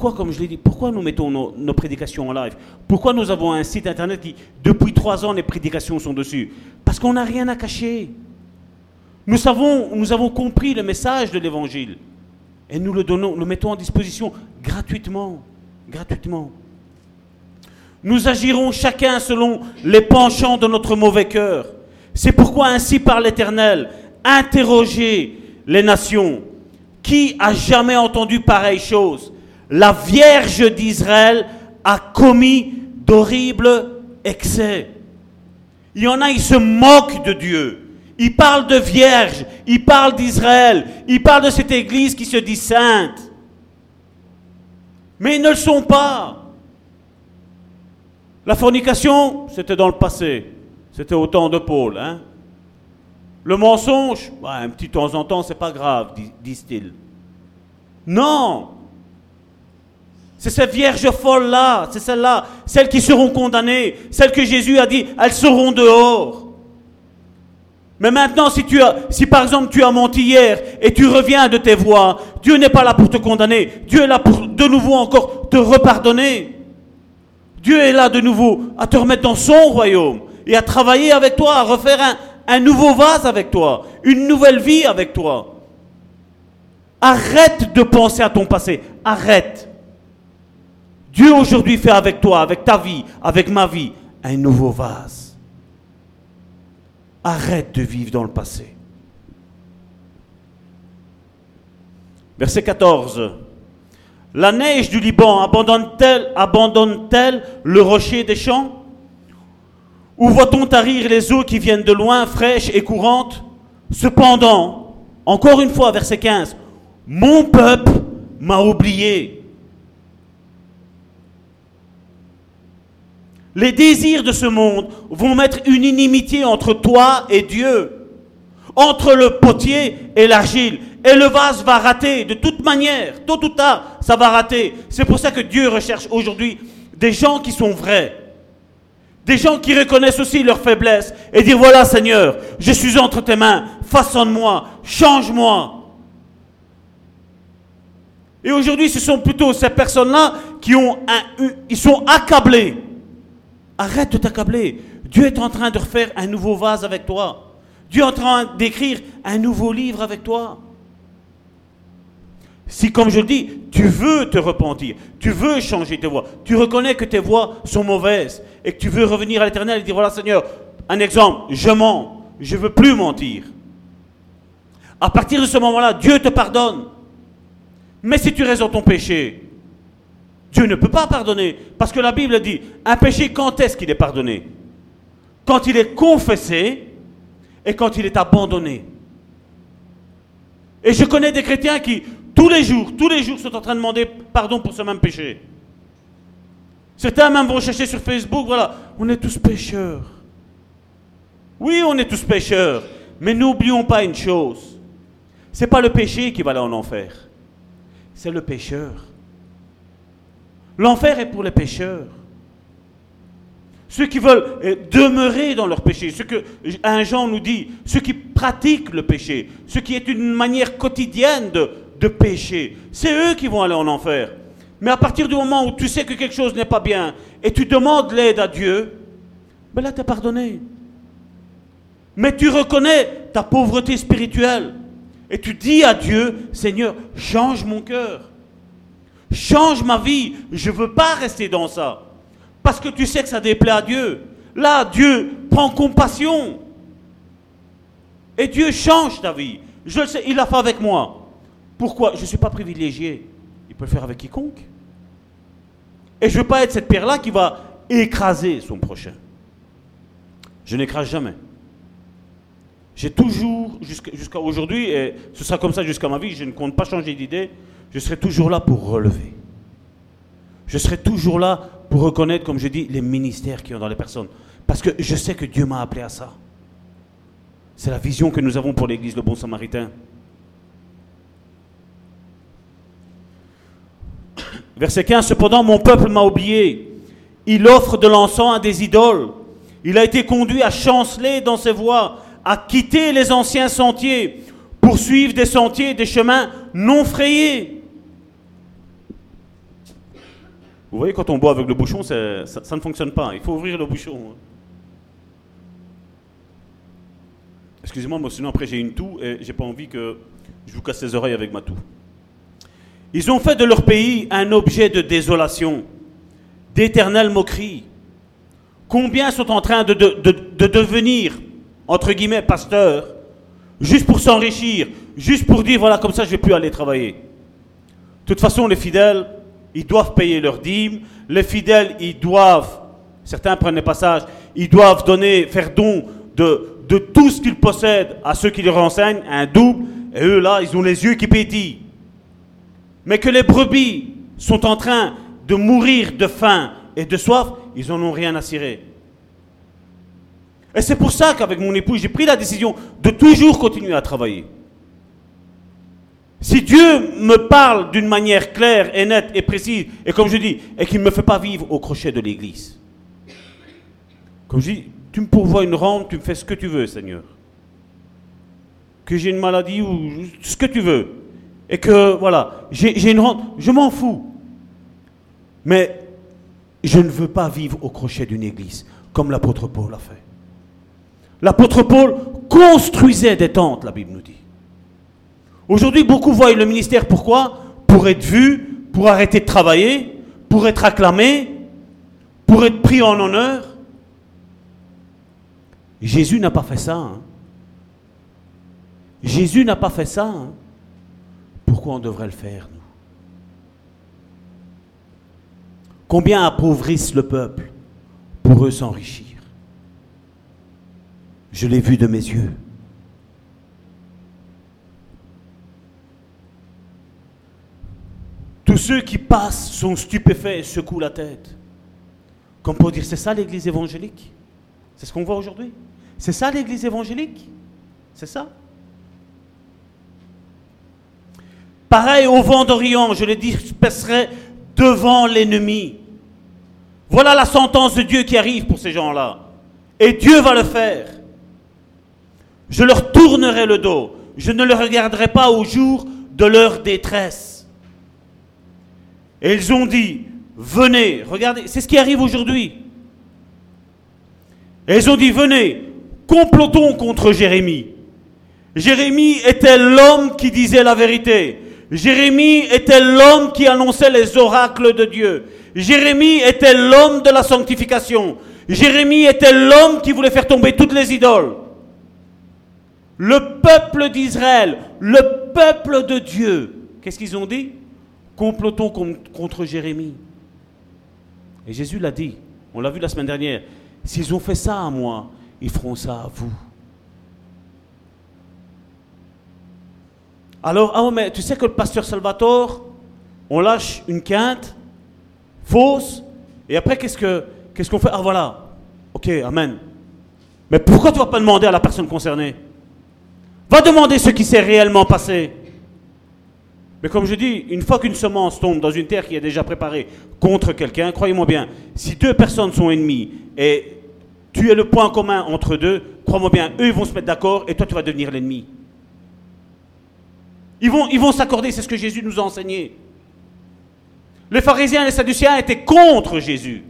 Pourquoi, comme je l'ai dit, pourquoi nous mettons nos, prédications en live Pourquoi nous avons un site internet qui, depuis trois ans, les prédications sont dessus Parce qu'on n'a rien à cacher. Nous, savons, nous avons compris le message de l'évangile. Et nous le donnons, le mettons en disposition gratuitement. Gratuitement. Nous agirons chacun selon les penchants de notre mauvais cœur. C'est pourquoi ainsi par l'Éternel, interrogez les nations. Qui a jamais entendu pareille chose la Vierge d'Israël a commis d'horribles excès. Il y en a, ils se moquent de Dieu. Ils parlent de Vierge, ils parlent d'Israël, ils parlent de cette Église qui se dit sainte. Mais ils ne le sont pas. La fornication, c'était dans le passé. C'était au temps de Paul. Hein. Le mensonge, bah, un petit temps en temps, c'est pas grave, disent-ils. Non, c'est cette vierge folle-là, c'est celle-là, celles, qui seront condamnées, celles que Jésus a dit, elles seront dehors. Mais maintenant, si, tu as, si par exemple tu as menti hier et tu reviens de tes voies, Dieu n'est pas là pour te condamner. Dieu est là pour de nouveau encore te repardonner. Dieu est là de nouveau à te remettre dans son royaume et à travailler avec toi, à refaire un nouveau vase avec toi, une nouvelle vie avec toi. Arrête de penser à ton passé. Arrête. Dieu aujourd'hui fait avec toi, avec ta vie, avec ma vie, un nouveau vase. Arrête de vivre dans le passé. Verset 14. La neige du Liban abandonne-t-elle abandonne le rocher des champs? Ou voit-on tarir les eaux qui viennent de loin, fraîches et courantes? Cependant, encore une fois, verset 15, mon peuple m'a oublié. Les désirs de ce monde vont mettre une inimitié entre toi et Dieu, entre le potier et l'argile. Et le vase va rater de toute manière, tôt ou tard, ça va rater. C'est pour ça que Dieu recherche aujourd'hui des gens qui sont vrais. Des gens qui reconnaissent aussi leurs faiblesses et dire voilà Seigneur, je suis entre tes mains, façonne-moi, change-moi. Et aujourd'hui, ce sont plutôt ces personnes-là qui ont un, sont accablés. Arrête de t'accabler. Dieu est en train de refaire un nouveau vase avec toi. Dieu est en train d'écrire un nouveau livre avec toi. Si, comme je le dis, tu veux te repentir, tu veux changer tes voies, tu reconnais que tes voies sont mauvaises et que tu veux revenir à l'éternel et dire, voilà Seigneur, un exemple, je mens, je ne veux plus mentir. À partir de ce moment-là, Dieu te pardonne. Mais si tu restes dans ton péché, Dieu ne peut pas pardonner. Parce que la Bible dit, un péché, quand est-ce qu'il est pardonné? Quand il est confessé et quand il est abandonné. Et je connais des chrétiens qui, tous les jours, tous les jours, sont en train de demander pardon pour ce même péché. Certains même vont chercher sur Facebook, voilà, on est tous pécheurs. Oui, on est tous pécheurs. Mais n'oublions pas une chose. Ce n'est pas le péché qui va aller en enfer c'est le pécheur. L'enfer est pour les pécheurs. Ceux qui veulent euh, demeurer dans leur péché, ce que un Jean nous dit, ceux qui pratiquent le péché, ce qui est une manière quotidienne de, pécher, c'est eux qui vont aller en enfer. Mais à partir du moment où tu sais que quelque chose n'est pas bien et tu demandes l'aide à Dieu, ben là tu es pardonné. Mais tu reconnais ta pauvreté spirituelle. Et tu dis à Dieu, Seigneur, change mon cœur. Change ma vie. Je ne veux pas rester dans ça. Parce que tu sais que ça déplaît à Dieu. Là, Dieu prend compassion. Et Dieu change ta vie. Je le sais, il l'a fait avec moi. Pourquoi? Je ne suis pas privilégié. Il peut le faire avec quiconque. Et je ne veux pas être cette pierre-là qui va écraser son prochain. Je n'écrase jamais. J'ai toujours, jusqu'à aujourd'hui, et ce sera comme ça jusqu'à ma vie, je ne compte pas changer d'idée, je serai toujours là pour relever. Je serai toujours là pour reconnaître, comme je dis, les ministères qui ont dans les personnes. Parce que je sais que Dieu m'a appelé à ça. C'est la vision que nous avons pour l'Église, le bon samaritain. Verset 15, cependant mon peuple m'a oublié. Il offre de l'encens à des idoles. Il a été conduit à chanceler dans ses voies à quitter les anciens sentiers pour suivre des sentiers, des chemins non frayés. Vous voyez, quand on boit avec le bouchon, ça, ne fonctionne pas. Il faut ouvrir le bouchon. Excusez-moi, moi sinon après j'ai une toux et j'ai pas envie que je vous casse les oreilles avec ma toux. Ils ont fait de leur pays un objet de désolation, d'éternelle moquerie. Combien sont en train de, de devenir entre guillemets, pasteur, juste pour s'enrichir, juste pour dire, voilà, comme ça, je vais plus aller travailler. De toute façon, les fidèles, ils doivent payer leurs dîmes. Les fidèles, ils doivent, certains prennent les passages, ils doivent donner, faire don de, tout ce qu'ils possèdent à ceux qui les renseignent, un double. Et eux, là, ils ont les yeux qui pétillent. Mais que les brebis sont en train de mourir de faim et de soif, ils n'en ont rien à cirer. Et c'est pour ça qu'avec mon épouse, j'ai pris la décision de toujours continuer à travailler. Si Dieu me parle d'une manière claire et nette et précise, et comme je dis, et qu'il ne me fait pas vivre au crochet de l'église, comme je dis, tu me pourvois une rente, tu me fais ce que tu veux, Seigneur. que j'ai une maladie ou ce que tu veux, et que voilà, j'ai une rente, je m'en fous. Mais je ne veux pas vivre au crochet d'une église, comme l'apôtre Paul a fait. L'apôtre Paul construisait des tentes, la Bible nous dit. Aujourd'hui, beaucoup voient le ministère, pourquoi? Pour être vu, pour arrêter de travailler, pour être acclamé, pour être pris en honneur. Jésus n'a pas fait ça. Hein. Jésus n'a pas fait ça. Hein. Pourquoi on devrait le faire, nous? Combien appauvrissent le peuple pour eux s'enrichir? Je l'ai vu de mes yeux. Tous ceux qui passent sont stupéfaits et secouent la tête. Comme pour dire, c'est ça l'église évangélique? C'est ce qu'on voit aujourd'hui? C'est ça l'église évangélique? C'est ça? Pareil au vent d'Orient, je le disperserai devant l'ennemi. Voilà la sentence de Dieu qui arrive pour ces gens-là. Et Dieu va le faire. Je leur tournerai le dos. Je ne le regarderai pas au jour de leur détresse. Et ils ont dit, venez, regardez, c'est ce qui arrive aujourd'hui. Et ils ont dit, venez, complotons contre Jérémie. Jérémie était l'homme qui disait la vérité. Jérémie était l'homme qui annonçait les oracles de Dieu. Jérémie était l'homme de la sanctification. Jérémie était l'homme qui voulait faire tomber toutes les idoles. Le peuple d'Israël, le peuple de Dieu, qu'est-ce qu'ils ont dit? Complotons contre Jérémie. Et Jésus l'a dit, on l'a vu la semaine dernière, s'ils ont fait ça à moi, ils feront ça à vous. Alors, ah mais tu sais que le pasteur Salvatore, on lâche une quinte fausse, et après, qu'est-ce qu'on qu'est-ce qu'on fait? Ah voilà, ok, amen. Mais pourquoi tu ne vas pas demander à la personne concernée? Va demander ce qui s'est réellement passé. Mais comme je dis, une fois qu'une semence tombe dans une terre qui est déjà préparée contre quelqu'un, croyez-moi bien, si deux personnes sont ennemies et tu es le point commun entre deux, crois-moi bien, eux ils vont se mettre d'accord et toi tu vas devenir l'ennemi. Ils vont ils vont s'accorder, c'est ce que Jésus nous a enseigné. Les pharisiens et les sadducéens étaient contre Jésus.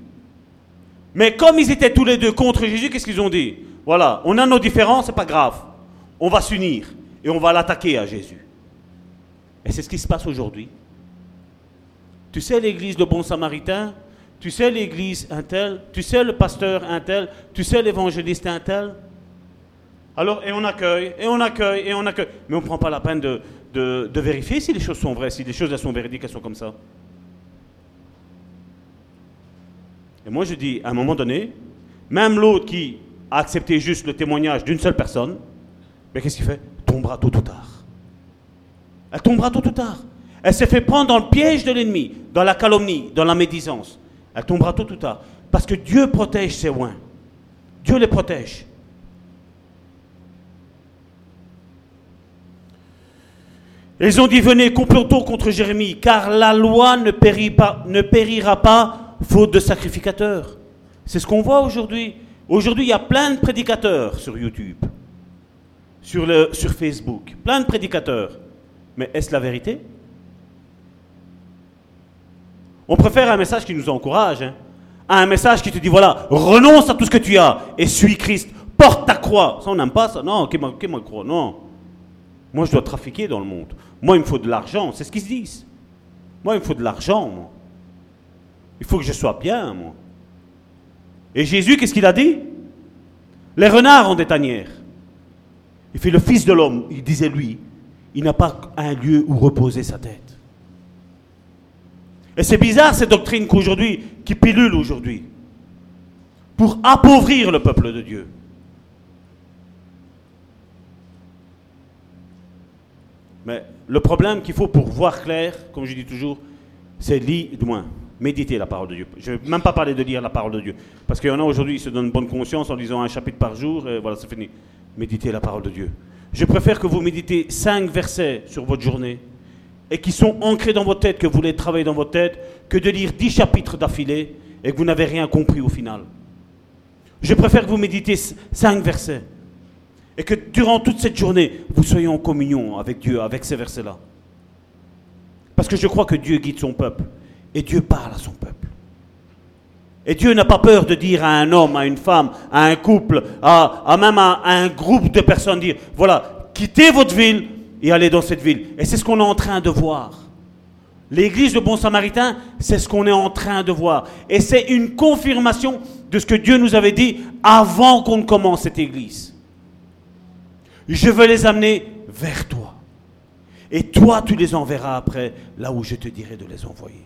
Mais comme ils étaient tous les deux contre Jésus, qu'est-ce qu'ils ont dit? Voilà, on a nos différences, c'est pas grave. On va s'unir et on va l'attaquer à Jésus. Et c'est ce qui se passe aujourd'hui. Tu sais l'église de Bon Samaritain, tu sais l'église un tel, tu sais le pasteur un tel, tu sais l'évangéliste un tel? Alors, et on accueille, et on accueille, et on accueille. Mais on ne prend pas la peine de, vérifier si les choses sont vraies, si les choses sont véridiques, elles sont comme ça. Et moi je dis, à un moment donné, même l'autre qui a accepté juste le témoignage d'une seule personne, mais qu'est-ce qu'il fait? Tombera tôt ou tard. Elle tombera tôt ou tard. Elle s'est fait prendre dans le piège de l'ennemi, dans la calomnie, dans la médisance. Elle tombera tôt ou tard. Parce que Dieu protège ses oins. Dieu les protège. Ils ont dit venez, complotons contre Jérémie, car la loi ne, périra pas faute de sacrificateurs. C'est ce qu'on voit aujourd'hui. Aujourd'hui, il y a plein de prédicateurs sur YouTube, sur Facebook, plein de prédicateurs. Mais est-ce la vérité? On préfère un message qui nous encourage, hein, à un message qui te dit voilà, renonce à tout ce que tu as et suis Christ, porte ta croix. Ça, on n'aime pas ça. Non, qui m'a croix? Non. Moi, je dois trafiquer dans le monde. Moi, il me faut de l'argent. C'est ce qu'ils se disent. Moi, il me faut de l'argent. Il faut que je sois bien, moi. Et Jésus, qu'est-ce qu'il a dit? Les renards ont des tanières. Il fait le Fils de l'homme, il disait lui, il n'a pas un lieu où reposer sa tête. Et c'est bizarre cette doctrine qu'aujourd'hui, qui pilule aujourd'hui, pour appauvrir le peuple de Dieu. Mais le problème qu'il faut pour voir clair, comme je dis toujours, c'est lire, du moins, méditer la parole de Dieu. Je ne vais même pas parler de lire la parole de Dieu. Parce qu'il y en a aujourd'hui qui se donnent bonne conscience en lisant un chapitre par jour, et voilà, c'est fini. Méditer la parole de Dieu. Je préfère que vous méditez cinq versets sur votre journée et qui sont ancrés dans votre tête, que vous voulez travailler dans votre tête, que de lire dix chapitres d'affilée et que vous n'avez rien compris au final. Je préfère que vous méditez cinq versets Et que durant toute cette journée, vous soyez en communion avec Dieu, avec ces versets-là. Parce que je crois que Dieu guide son peuple. Et Dieu parle à son peuple. Et Dieu n'a pas peur de dire à un homme, à une femme, à un couple, à, même à, un groupe de personnes, dire, voilà, quittez votre ville et allez dans cette ville. Et c'est ce qu'on est en train de voir. L'église de Bon Samaritain, c'est ce qu'on est en train de voir. Et c'est une confirmation de ce que Dieu nous avait dit avant qu'on ne commence cette église. Je veux les amener vers toi. Et toi, tu les enverras après là où je te dirai de les envoyer.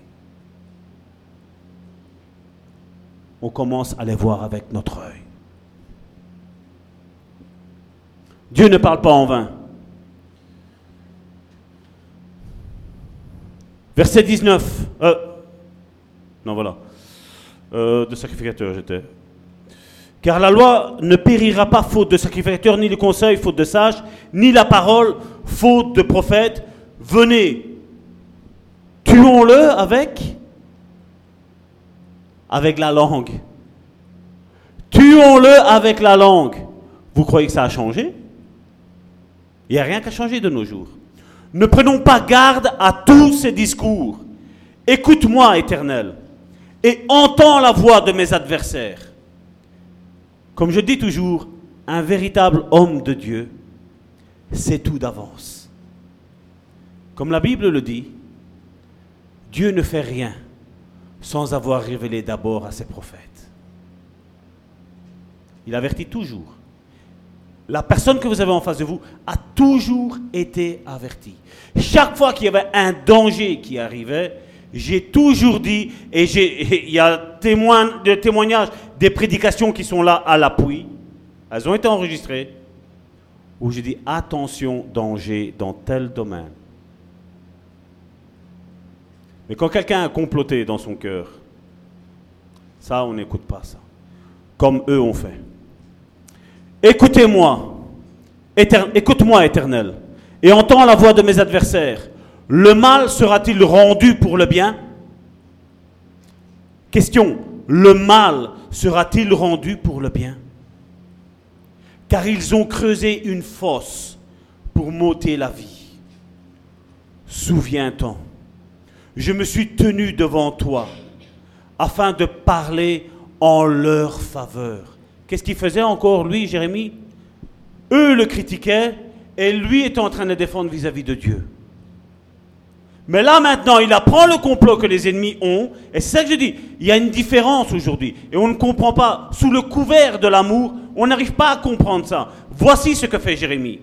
On commence à les voir avec notre œil. Dieu ne parle pas en vain. Verset 19. Euh, non, voilà. Euh, de sacrificateur, j'étais. Car la loi ne périra pas faute de sacrificateur, ni le conseil faute de sage, ni la parole faute de prophète. Venez, tuons-le avec avec la langue. Tuons-le avec la langue. Vous croyez que ça a changé? Il n'y a rien qu'à changer de nos jours. Ne prenons pas garde à tous ces discours. Écoute-moi, Éternel, et entends la voix de mes adversaires. Comme je dis toujours, un véritable homme de Dieu sait tout d'avance. Comme la Bible le dit, Dieu ne fait rien sans avoir révélé d'abord à ses prophètes. Il avertit toujours. La personne que vous avez en face de vous a toujours été avertie. Chaque fois qu'il y avait un danger qui arrivait, j'ai toujours dit, et il y a des témoignages, des prédications qui sont là à l'appui, elles ont été enregistrées, où j'ai dit attention, danger dans tel domaine. Mais quand quelqu'un a comploté dans son cœur, ça, on n'écoute pas ça. Comme eux ont fait. Écoutez-moi, écoute-moi, éternel, et entends la voix de mes adversaires. Le mal sera-t-il rendu pour le bien? Question, le mal sera-t-il rendu pour le bien? Car ils ont creusé une fosse pour m'ôter la vie. Souviens-toi je me suis tenu devant toi afin de parler en leur faveur. Qu'est-ce qu'il faisait encore, lui, Jérémie? Eux le critiquaient et lui était en train de défendre vis-à-vis de Dieu. Mais là maintenant, il apprend le complot que les ennemis ont, et c'est ça que je dis, il y a une différence aujourd'hui, et on ne comprend pas, sous le couvert de l'amour, on n'arrive pas à comprendre ça. Voici ce que fait Jérémie.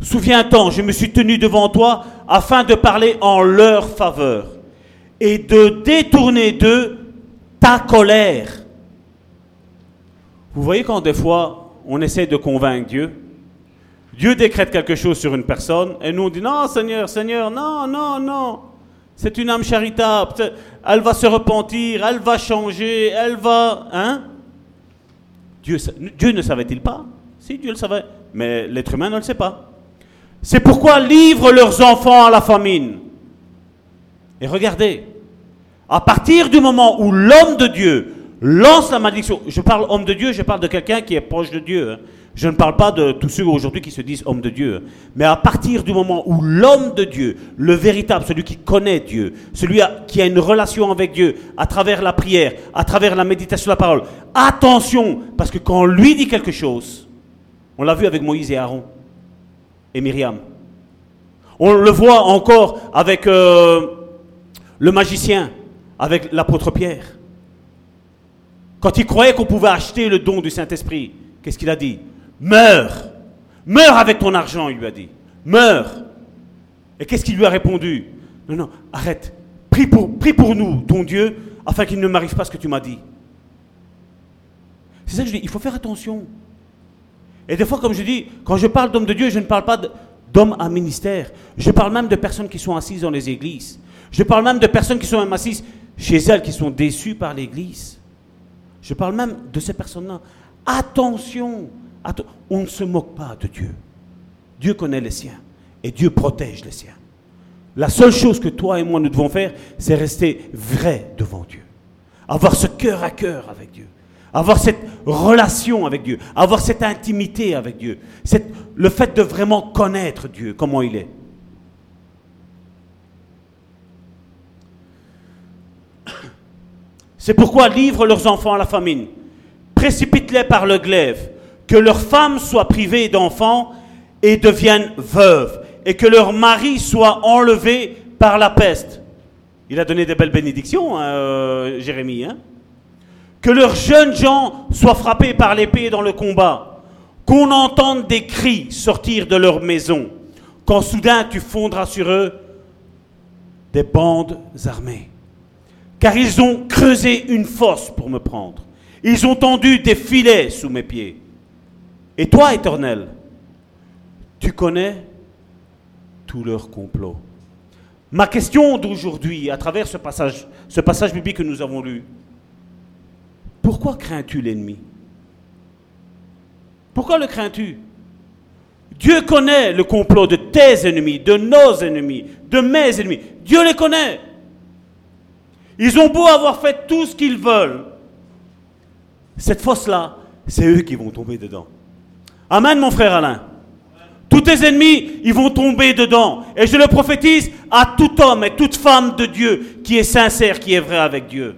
Souviens-toi, je me suis tenu devant toi afin de parler en leur faveur et de détourner d'eux ta colère. Vous voyez quand des fois on essaie de convaincre Dieu, Dieu décrète quelque chose sur une personne et nous on dit non Seigneur, Seigneur, non, non, non. C'est une âme charitable, elle va se repentir, elle va changer, elle va... Hein? Dieu, Dieu ne savait-il pas? Si, Dieu le savait, mais l'être humain ne le sait pas. C'est pourquoi livrent leurs enfants à la famine. Et regardez, à partir du moment où l'homme de Dieu lance la malédiction, je parle homme de Dieu, je parle de quelqu'un qui est proche de Dieu. Hein. Je ne parle pas de tous ceux aujourd'hui qui se disent homme de Dieu. Mais à partir du moment où l'homme de Dieu, le véritable, celui qui connaît Dieu, celui qui a une relation avec Dieu, à travers la prière, à travers la méditation de la parole, attention, parce que quand lui dit quelque chose, on l'a vu avec Moïse et Aaron, et Myriam. On le voit encore avec euh, le magicien, avec l'apôtre Pierre. Quand il croyait qu'on pouvait acheter le don du Saint-Esprit, qu'est-ce qu'il a dit? Meurs Meurs avec ton argent, il lui a dit. Meurs Et qu'est-ce qu'il lui a répondu? Non, non, arrête. Prie pour, prie pour nous, ton Dieu, afin qu'il ne m'arrive pas ce que tu m'as dit. C'est ça que je dis, il faut faire attention. Et des fois, comme je dis, quand je parle d'hommes de Dieu, je ne parle pas d'hommes à ministère. Je parle même de personnes qui sont assises dans les églises. Je parle même de personnes qui sont même assises chez elles, qui sont déçues par l'église. Je parle même de ces personnes-là. Attention, on ne se moque pas de Dieu. Dieu connaît les siens et Dieu protège les siens. La seule chose que toi et moi nous devons faire, c'est rester vrai devant Dieu. Avoir ce cœur à cœur avec Dieu. Avoir cette relation avec Dieu, avoir cette intimité avec Dieu, le fait de vraiment connaître Dieu, comment il est. C'est pourquoi livrent leurs enfants à la famine, précipite-les par le glaive, que leurs femmes soient privées d'enfants et deviennent veuves, et que leurs maris soient enlevés par la peste. Il a donné des belles bénédictions, hein, euh, Jérémie. hein. Que leurs jeunes gens soient frappés par l'épée dans le combat, qu'on entende des cris sortir de leur maison, quand soudain tu fondras sur eux des bandes armées car ils ont creusé une fosse pour me prendre. Ils ont tendu des filets sous mes pieds. Et toi, Éternel, tu connais tous leurs complots. Ma question d'aujourd'hui, à travers ce passage, ce passage biblique que nous avons lu, pourquoi crains-tu l'ennemi? Pourquoi le crains-tu? Dieu connaît le complot de tes ennemis, de nos ennemis, de mes ennemis. Dieu les connaît. Ils ont beau avoir fait tout ce qu'ils veulent. Cette fosse-là, c'est eux qui vont tomber dedans. Amen, mon frère Alain. Tous tes ennemis, ils vont tomber dedans. Et je le prophétise à tout homme et toute femme de Dieu qui est sincère, qui est vrai avec Dieu.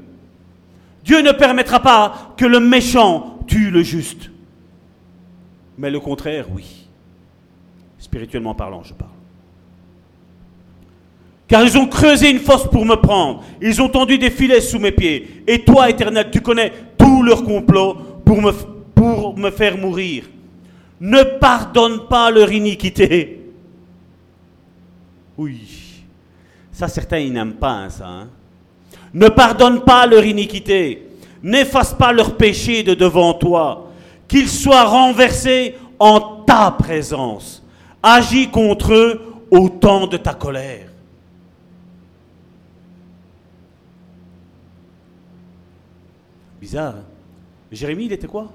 Dieu ne permettra pas que le méchant tue le juste. Mais le contraire, oui. Spirituellement parlant, je parle. Car ils ont creusé une fosse pour me prendre. Ils ont tendu des filets sous mes pieds. Et toi, Éternel, tu connais tout leur complot pour me, faire mourir. Ne pardonne pas leur iniquité. Oui. Ça, certains, ils n'aiment pas hein, ça. hein. Ne pardonne pas leur iniquité. N'efface pas leur péché de devant toi. Qu'ils soient renversés en ta présence. Agis contre eux au temps de ta colère. Bizarre. hein Jérémie, il était quoi?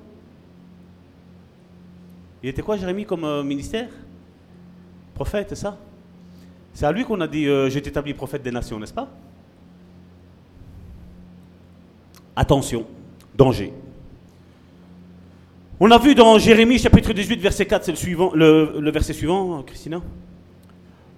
Il était quoi, Jérémie, comme euh, ministère? Prophète, c'est ça? C'est à lui qu'on a dit euh, Je t'établis prophète des nations, n'est-ce pas? Attention, danger. On a vu dans Jérémie chapitre 18, verset 4, c'est le, verset suivant, Christina.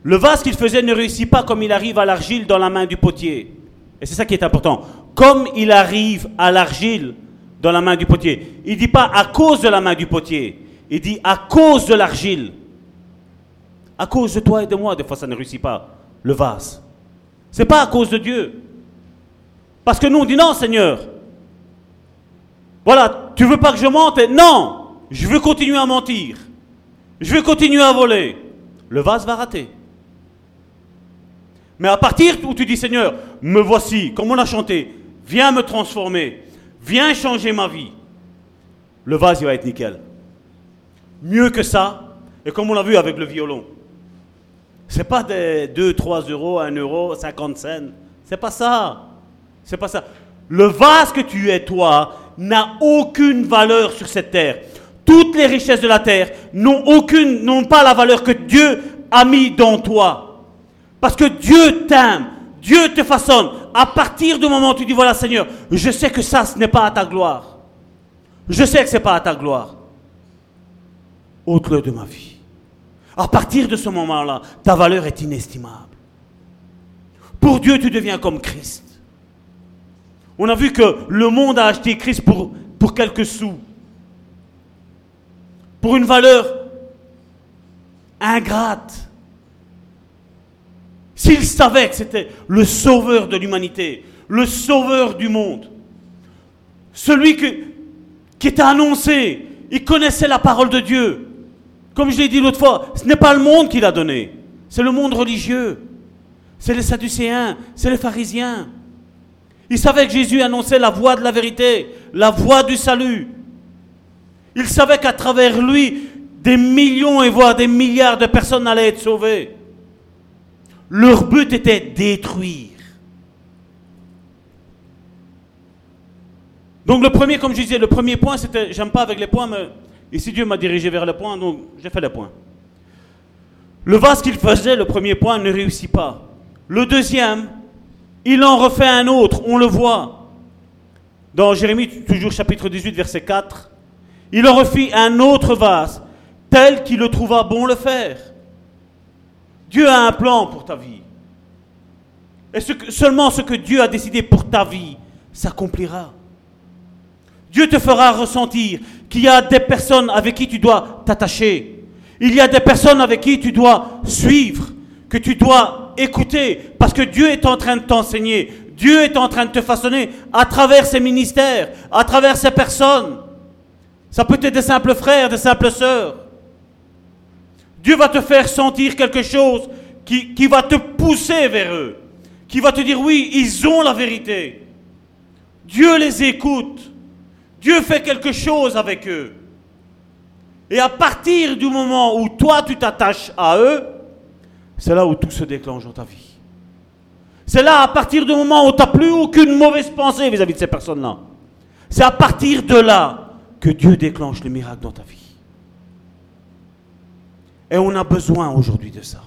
Le vase qu'il faisait ne réussit pas comme il arrive à l'argile dans la main du potier. Et c'est ça qui est important. Comme il arrive à l'argile dans la main du potier. Il ne dit pas à cause de la main du potier. Il dit à cause de l'argile. À cause de toi et de moi, des fois ça ne réussit pas. Le vase. C'est pas à cause de Dieu. Parce que nous on dit non Seigneur. Voilà, tu veux pas que je mente? Non, je veux continuer à mentir. Je veux continuer à voler. Le vase va rater. Mais à partir où tu dis Seigneur, me voici, comme on a chanté, viens me transformer, viens changer ma vie, le vase il va être nickel. Mieux que ça, et comme on l'a vu avec le violon, c'est pas des 2, 3 euros, 1 euro, 50 cents. C'est pas ça. C'est pas ça. Le vase que tu es, toi, n'a aucune valeur sur cette terre. Toutes les richesses de la terre n'ont aucune, n'ont pas la valeur que Dieu a mis dans toi. Parce que Dieu t'aime, Dieu te façonne. À partir du moment où tu dis voilà Seigneur, je sais que ça, ce n'est pas à ta gloire. Je sais que ce n'est pas à ta gloire. Ôte-le de ma vie. À partir de ce moment-là, ta valeur est inestimable. Pour Dieu, tu deviens comme Christ. On a vu que le monde a acheté Christ pour, quelques sous. Pour une valeur ingrate. S'il savait que c'était le sauveur de l'humanité, le sauveur du monde, celui qui était annoncé, il connaissait la parole de Dieu. Comme je l'ai dit l'autre fois, ce n'est pas le monde qui l'a donné, c'est le monde religieux. C'est les Sadducéens, c'est les pharisiens. Il savait que Jésus annonçait la voie de la vérité, la voie du salut. Il savait qu'à travers lui, des millions et voire des milliards de personnes allaient être sauvées. Leur but était détruire. Donc le premier, comme je disais, le premier point, c'était, j'aime pas avec les points, mais ici Dieu m'a dirigé vers le point, donc j'ai fait les points. Le vase qu'il faisait, le premier point, ne réussit pas. Le deuxième, il en refait un autre, on le voit. dans Jérémie, toujours chapitre 18, verset 4, il en refit un autre vase, tel qu'il le trouva bon le faire. Dieu a un plan pour ta vie. Et seulement ce que Dieu a décidé pour ta vie s'accomplira. Dieu te fera ressentir qu'il y a des personnes avec qui tu dois t'attacher. Il y a des personnes avec qui tu dois suivre, que tu dois écouter, parce que Dieu est en train de t'enseigner. Dieu est en train de te façonner à travers ses ministères, à travers ces personnes. Ça peut être des simples frères, des simples sœurs. Dieu va te faire sentir quelque chose qui, qui va te pousser vers eux, qui va te dire oui, ils ont la vérité. Dieu les écoute. Dieu fait quelque chose avec eux. Et à partir du moment où toi tu t'attaches à eux, c'est là où tout se déclenche dans ta vie. C'est là à partir du moment où tu n'as plus aucune mauvaise pensée vis-à-vis de ces personnes-là. C'est à partir de là que Dieu déclenche le miracle dans ta vie. Et on a besoin aujourd'hui de ça.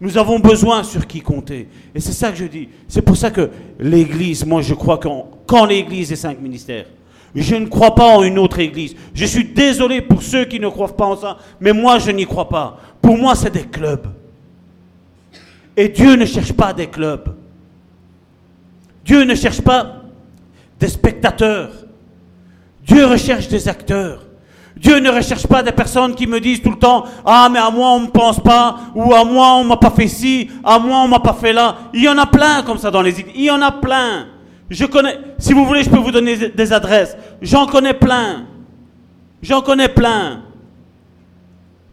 Nous avons besoin sur qui compter. Et c'est ça que je dis. C'est pour ça que l'Église, moi je crois qu'en l'Église est cinq ministères, je ne crois pas en une autre Église. Je suis désolé pour ceux qui ne croient pas en ça, mais moi je n'y crois pas. Pour moi c'est des clubs. Et Dieu ne cherche pas des clubs. Dieu ne cherche pas des spectateurs. Dieu recherche des acteurs. Dieu ne recherche pas des personnes qui me disent tout le temps Ah, mais à moi on ne pense pas, ou à moi on m'a pas fait ci, à moi on m'a pas fait là. Il y en a plein comme ça dans les îles. Il y en a plein. Je connais, si vous voulez, je peux vous donner des adresses. J'en connais plein. J'en connais plein.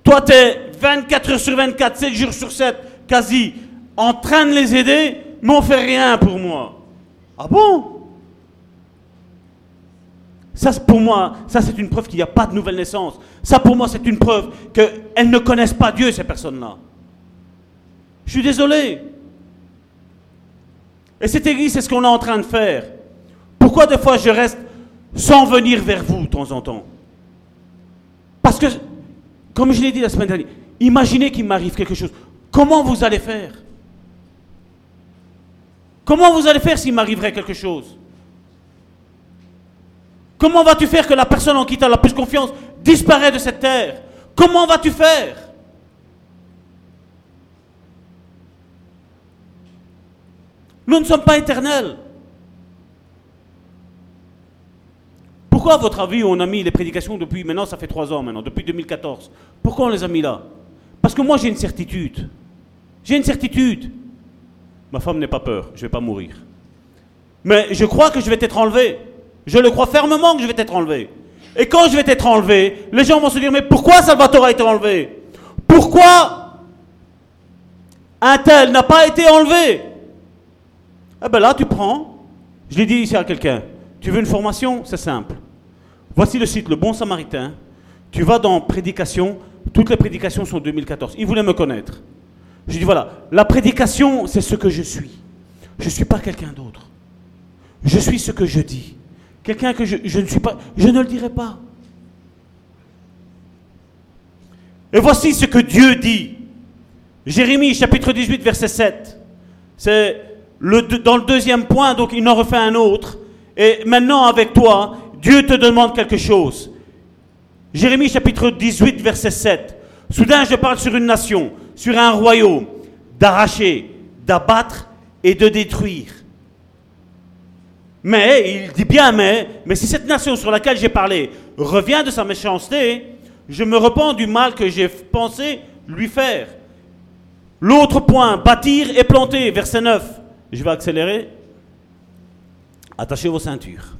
Toi, tu es 24 heures sur 24, 7 jours sur 7, quasi, en train de les aider, mais on fait rien pour moi. Ah bon? Ça, pour moi, ça c'est une preuve qu'il n'y a pas de nouvelle naissance. Ça pour moi, c'est une preuve qu'elles ne connaissent pas Dieu, ces personnes-là. Je suis désolé. Et cette église, c'est ce qu'on est en train de faire. Pourquoi des fois je reste sans venir vers vous de temps en temps? Parce que, comme je l'ai dit la semaine dernière, imaginez qu'il m'arrive quelque chose. Comment vous allez faire? Comment vous allez faire s'il m'arriverait quelque chose? Comment vas-tu faire que la personne en qui tu as la plus confiance disparaît de cette terre? Comment vas-tu faire? Nous ne sommes pas éternels. Pourquoi, à votre avis, on a mis les prédications depuis, maintenant ça fait trois ans maintenant, depuis 2014 Pourquoi on les a mis là? Parce que moi j'ai une certitude. J'ai une certitude. Ma femme n'est pas peur, je ne vais pas mourir. Mais je crois que je vais être enlevé. Je le crois fermement que je vais être enlevé. Et quand je vais être enlevé, les gens vont se dire, mais pourquoi Salvatore a été enlevé? Pourquoi un tel n'a pas été enlevé? Eh bien là, tu prends, je l'ai dit ici à quelqu'un, tu veux une formation? C'est simple. Voici le site Le Bon Samaritain. Tu vas dans Prédication, toutes les prédications sont 2014. Il voulait me connaître. Je dis, voilà, la prédication, c'est ce que je suis. Je ne suis pas quelqu'un d'autre. Je suis ce que je dis. Quelqu'un que je, ne suis pas, je ne le dirai pas. Et voici ce que Dieu dit. Jérémie chapitre 18 verset 7. C'est le, dans le deuxième point, donc il en refait un autre. Et maintenant avec toi, Dieu te demande quelque chose. Jérémie chapitre 18 verset 7. Soudain je parle sur une nation, sur un royaume, d'arracher, d'abattre et de détruire. Mais, il dit bien mais, mais si cette nation sur laquelle j'ai parlé revient de sa méchanceté, je me repens du mal que j'ai pensé lui faire. L'autre point, bâtir et planter, verset 9. Je vais accélérer. Attachez vos ceintures.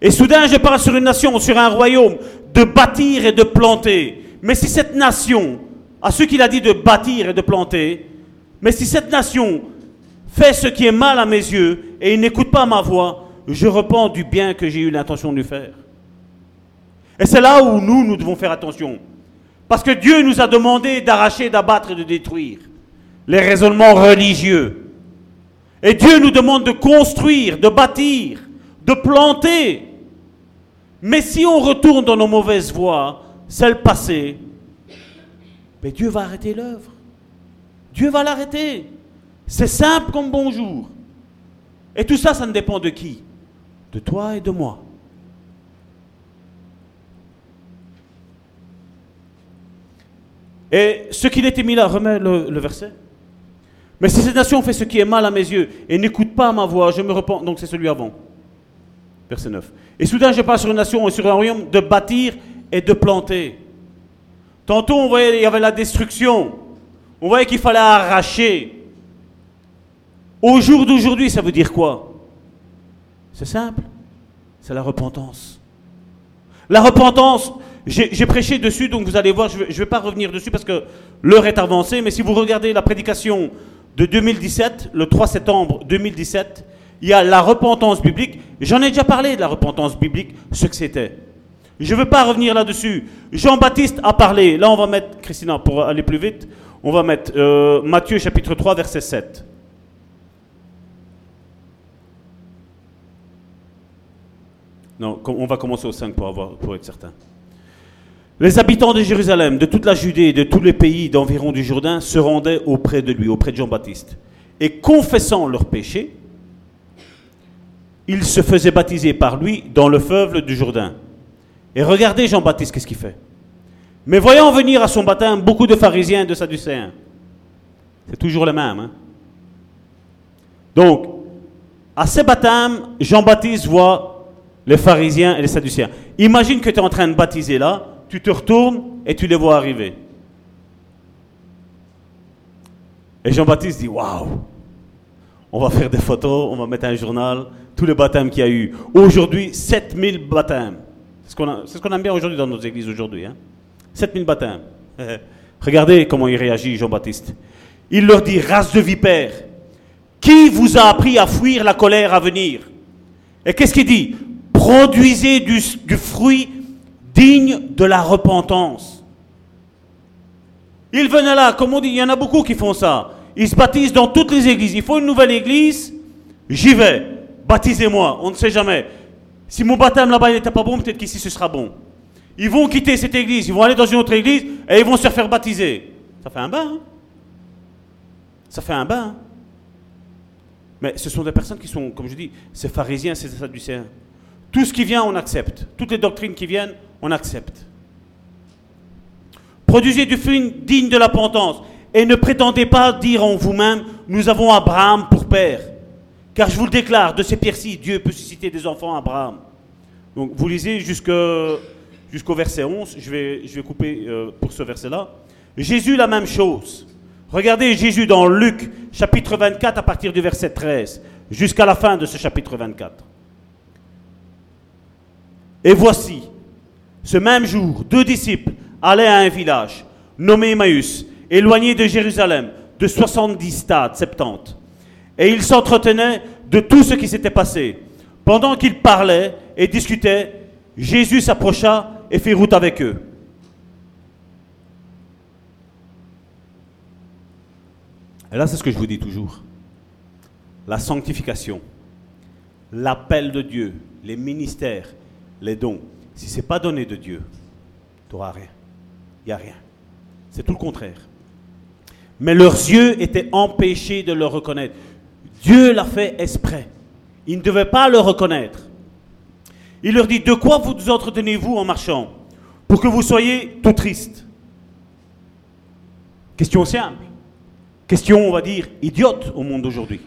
Et soudain, je parle sur une nation, sur un royaume, de bâtir et de planter. Mais si cette nation, à ceux qu'il a dit de bâtir et de planter, mais si cette nation fait ce qui est mal à mes yeux et n'écoute pas ma voix, je repens du bien que j'ai eu l'intention de lui faire. Et c'est là où nous, nous devons faire attention. Parce que Dieu nous a demandé d'arracher, d'abattre et de détruire les raisonnements religieux. Et Dieu nous demande de construire, de bâtir, de planter. Mais si on retourne dans nos mauvaises voies, celles passées, mais Dieu va arrêter l'œuvre. Dieu va l'arrêter. C'est simple comme bonjour. Et tout ça, ça ne dépend de qui? De toi et de moi. Et ce qu'il était mis là, remets le, verset. Mais si cette nation fait ce qui est mal à mes yeux et n'écoute pas ma voix, je me repens. Donc c'est celui avant. Verset 9. Et soudain je passe sur une nation et sur un royaume de bâtir et de planter. Tantôt on voyait il y avait la destruction. On voyait qu'il fallait arracher. Au jour d'aujourd'hui, ça veut dire quoi? C'est simple. C'est la repentance. La repentance, j'ai prêché dessus, donc vous allez voir, je ne vais, pas revenir dessus parce que l'heure est avancée, mais si vous regardez la prédication de 2017, le 3 septembre 2017, il y a la repentance biblique. J'en ai déjà parlé de la repentance biblique, ce que c'était. Je ne veux pas revenir là-dessus. Jean-Baptiste a parlé. Là, on va mettre, Christina, pour aller plus vite, on va mettre euh, Matthieu chapitre 3, verset 7. Non, on va commencer au 5 pour, avoir, pour être certain. Les habitants de Jérusalem, de toute la Judée et de tous les pays d'environ du Jourdain se rendaient auprès de lui, auprès de Jean-Baptiste. Et confessant leurs péchés, ils se faisaient baptiser par lui dans le fleuve du Jourdain. Et regardez Jean-Baptiste, qu'est-ce qu'il fait Mais voyant venir à son baptême beaucoup de pharisiens et de sadducéens, c'est toujours le même. Hein Donc, à ces baptêmes, Jean-Baptiste voit les pharisiens et les sadducéens. Imagine que tu es en train de baptiser là, tu te retournes et tu les vois arriver. Et Jean-Baptiste dit Waouh, on va faire des photos, on va mettre un journal, tous les baptêmes qu'il y a eu. Aujourd'hui, 7000 baptêmes. C'est ce qu'on aime bien aujourd'hui dans nos églises aujourd'hui. Hein? 7000 baptêmes. Regardez comment il réagit, Jean-Baptiste. Il leur dit Race de vipères, qui vous a appris à fuir la colère à venir? Et qu'est-ce qu'il dit? Produisez du, fruit digne de la repentance. Il venait là, comme on dit, il y en a beaucoup qui font ça. Ils se baptisent dans toutes les églises. Il faut une nouvelle église, j'y vais. Baptisez-moi, on ne sait jamais. Si mon baptême là-bas n'était pas bon, peut-être qu'ici ce sera bon. Ils vont quitter cette église, ils vont aller dans une autre église et ils vont se faire baptiser. Ça fait un bain. Hein. Ça fait un bain. Mais ce sont des personnes qui sont, comme je dis, ces pharisiens, ces sadducéens. Tout ce qui vient, on accepte. Toutes les doctrines qui viennent, on accepte. Produisez du fruit digne de la repentance. Et ne prétendez pas dire en vous-même, nous avons Abraham pour père. Car je vous le déclare, de ces pierres-ci, Dieu peut susciter des enfants à Abraham. Donc vous lisez jusqu'au verset 11, je vais, couper euh, pour ce verset-là. Jésus, la même chose. Regardez Jésus dans Luc, chapitre 24, à partir du verset 13, jusqu'à la fin de ce chapitre 24. Et voici, ce même jour, deux disciples allaient à un village nommé Emmaüs, éloigné de Jérusalem, de 70 stades, 70. Et ils s'entretenaient de tout ce qui s'était passé. Pendant qu'ils parlaient et discutaient, Jésus s'approcha et fit route avec eux. Et là, c'est ce que je vous dis toujours. La sanctification, l'appel de Dieu, les ministères, les dons, si ce n'est pas donné de Dieu, tu n'auras rien. Il n'y a rien. C'est tout le contraire. Mais leurs yeux étaient empêchés de le reconnaître. Dieu l'a fait exprès. Ils ne devaient pas le reconnaître. Il leur dit, de quoi vous entretenez-vous en marchant Pour que vous soyez tout tristes? Question simple. Question, on va dire, idiote au monde d'aujourd'hui.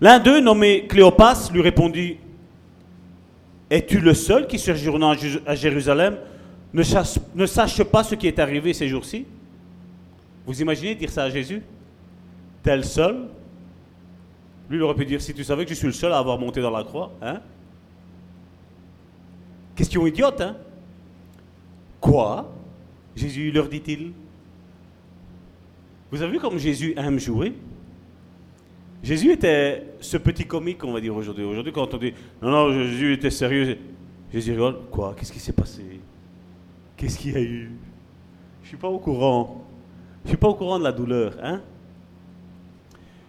L'un d'eux, nommé Cléopas, lui répondit, es-tu le seul qui, séjournant à Jérusalem, ne sache, pas ce qui est arrivé ces jours-ci? Vous imaginez dire ça à Jésus? Tel seul Lui, il aurait pu dire, si tu savais que je suis le seul à avoir monté dans la croix, hein? Question idiote, hein? Quoi? Jésus leur dit-il. Vous avez vu comme Jésus aime jouer? Jésus était ce petit comique, on va dire aujourd'hui. Aujourd'hui, quand on dit non, non, Jésus était sérieux, Jésus rigole. Quoi? Qu'est-ce qui s'est passé? Qu'est-ce qu'il y a eu Je ne suis pas au courant. Je ne suis pas au courant de la douleur. Hein?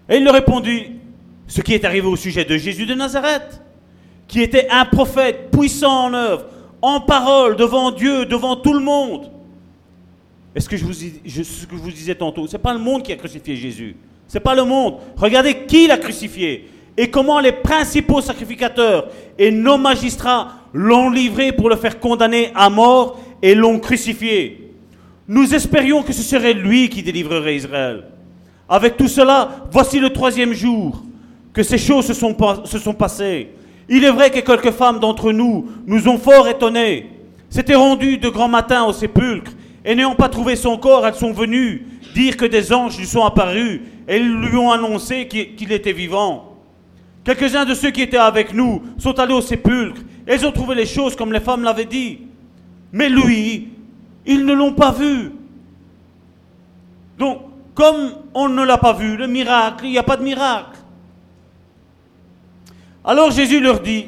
Et il leur répondit ce qui est arrivé au sujet de Jésus de Nazareth, qui était un prophète puissant en œuvre, en parole, devant Dieu, devant tout le monde. Est-ce que je vous, ce que je vous disais tantôt, ce n'est pas le monde qui a crucifié Jésus. C'est pas le monde. Regardez qui l'a crucifié. et comment les principaux sacrificateurs et nos magistrats l'ont livré pour le faire condamner à mort et l'ont crucifié. Nous espérions que ce serait lui qui délivrerait Israël. Avec tout cela, voici le troisième jour que ces choses se sont, passées. Il est vrai que quelques femmes d'entre nous nous ont fort étonnés. S'étaient rendues de grand matin au sépulcre et n'ayant pas trouvé son corps, elles sont venues dire que des anges lui sont apparus et lui ont annoncé qu'il était vivant. Quelques-uns de ceux qui étaient avec nous sont allés au sépulcre. Et ils ont trouvé les choses comme les femmes l'avaient dit. Mais lui, ils ne l'ont pas vu. Donc, comme on ne l'a pas vu, le miracle, il n'y a pas de miracle. Alors Jésus leur dit,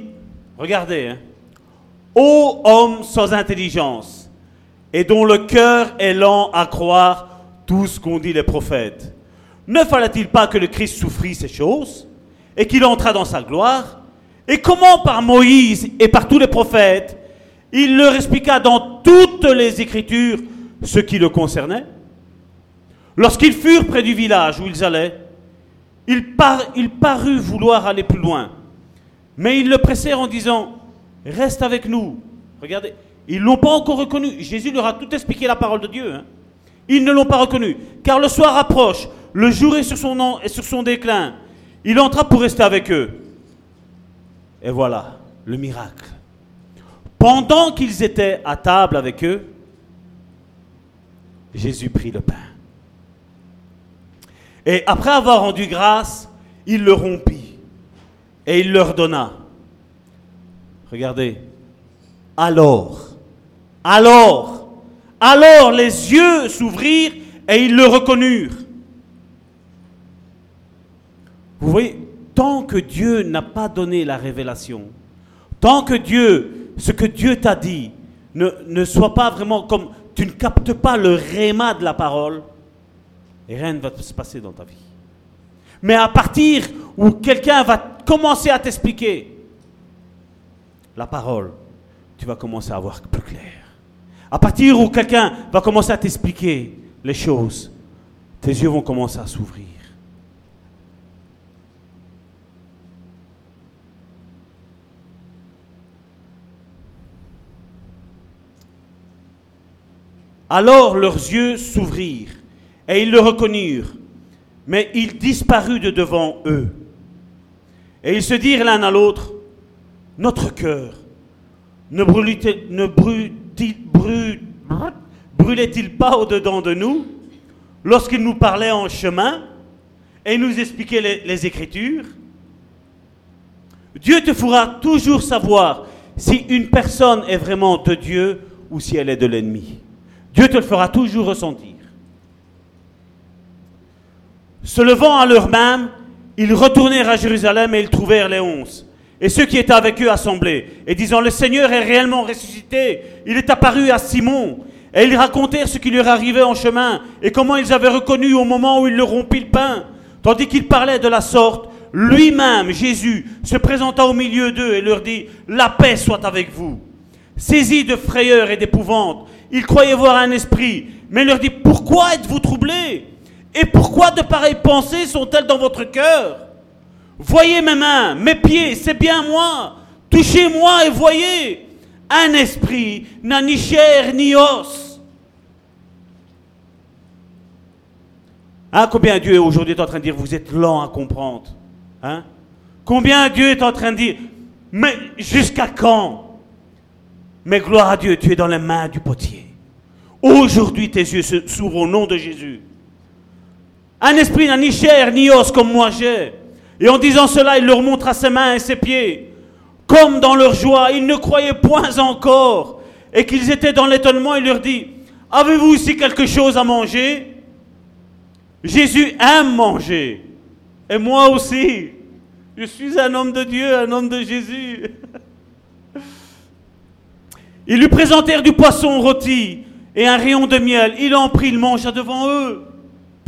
regardez, hein, ô homme sans intelligence, et dont le cœur est lent à croire tout ce qu'ont dit les prophètes, ne fallait-il pas que le Christ souffrit ces choses et qu'il entra dans sa gloire? Et comment par Moïse et par tous les prophètes, il leur expliqua dans toutes les Écritures ce qui le concernait? Lorsqu'ils furent près du village où ils allaient, il, parut vouloir aller plus loin. Mais ils le pressèrent en disant, reste avec nous. Regardez, ils ne l'ont pas encore reconnu. Jésus leur a tout expliqué la parole de Dieu. Hein. Ils ne l'ont pas reconnu. Car le soir approche, le jour est sur son, nom, et sur son déclin. Il entra pour rester avec eux. Et voilà, le miracle. Pendant qu'ils étaient à table avec eux, Jésus prit le pain. Et après avoir rendu grâce, il le rompit et il leur donna. Regardez. Alors, alors, alors les yeux s'ouvrirent et ils le reconnurent. Vous voyez, tant que Dieu n'a pas donné la révélation, tant que Dieu, ce que Dieu t'a dit, ne, ne soit pas vraiment comme tu ne captes pas le réma de la parole, rien ne va se passer dans ta vie. Mais à partir où quelqu'un va commencer à t'expliquer la parole, tu vas commencer à voir plus clair. À partir où quelqu'un va commencer à t'expliquer les choses, tes yeux vont commencer à s'ouvrir. Alors leurs yeux s'ouvrirent et ils le reconnurent, mais il disparut de devant eux. Et ils se dirent l'un à l'autre, notre cœur ne brûlait-il pas au-dedans de nous lorsqu'il nous parlait en chemin et nous expliquait les, les Écritures? Dieu te fera toujours savoir si une personne est vraiment de Dieu ou si elle est de l'ennemi. Dieu te le fera toujours ressentir. Se levant à l'heure même, ils retournèrent à Jérusalem et ils trouvèrent les onze. Et ceux qui étaient avec eux assemblés, et disant, le Seigneur est réellement ressuscité, il est apparu à Simon. Et ils racontèrent ce qui leur arrivait en chemin, et comment ils avaient reconnu au moment où il leur rompit le pain. Tandis qu'ils parlaient de la sorte, lui-même, Jésus, se présenta au milieu d'eux et leur dit, la paix soit avec vous. Saisis de frayeur et d'épouvante, ils croyaient voir un esprit, mais leur dit, pourquoi êtes-vous troublés? Et pourquoi de pareilles pensées sont-elles dans votre cœur? Voyez mes mains, mes pieds, c'est bien moi. Touchez-moi et voyez. Un esprit n'a ni chair ni os. Hein, combien Dieu aujourd'hui est en train de dire, vous êtes lent à comprendre hein? Combien Dieu est en train de dire, mais jusqu'à quand? Mais gloire à Dieu, tu es dans les mains du potier. Aujourd'hui, tes yeux s'ouvrent au nom de Jésus. Un esprit n'a ni chair ni os comme moi j'ai. Et en disant cela, il leur montra ses mains et ses pieds. Comme dans leur joie, ils ne croyaient point encore. Et qu'ils étaient dans l'étonnement, il leur dit, avez-vous ici quelque chose à manger? Jésus aime manger. Et moi aussi. Je suis un homme de Dieu, un homme de Jésus. Ils lui présentèrent du poisson rôti et un rayon de miel. Il en prit, il mangea devant eux.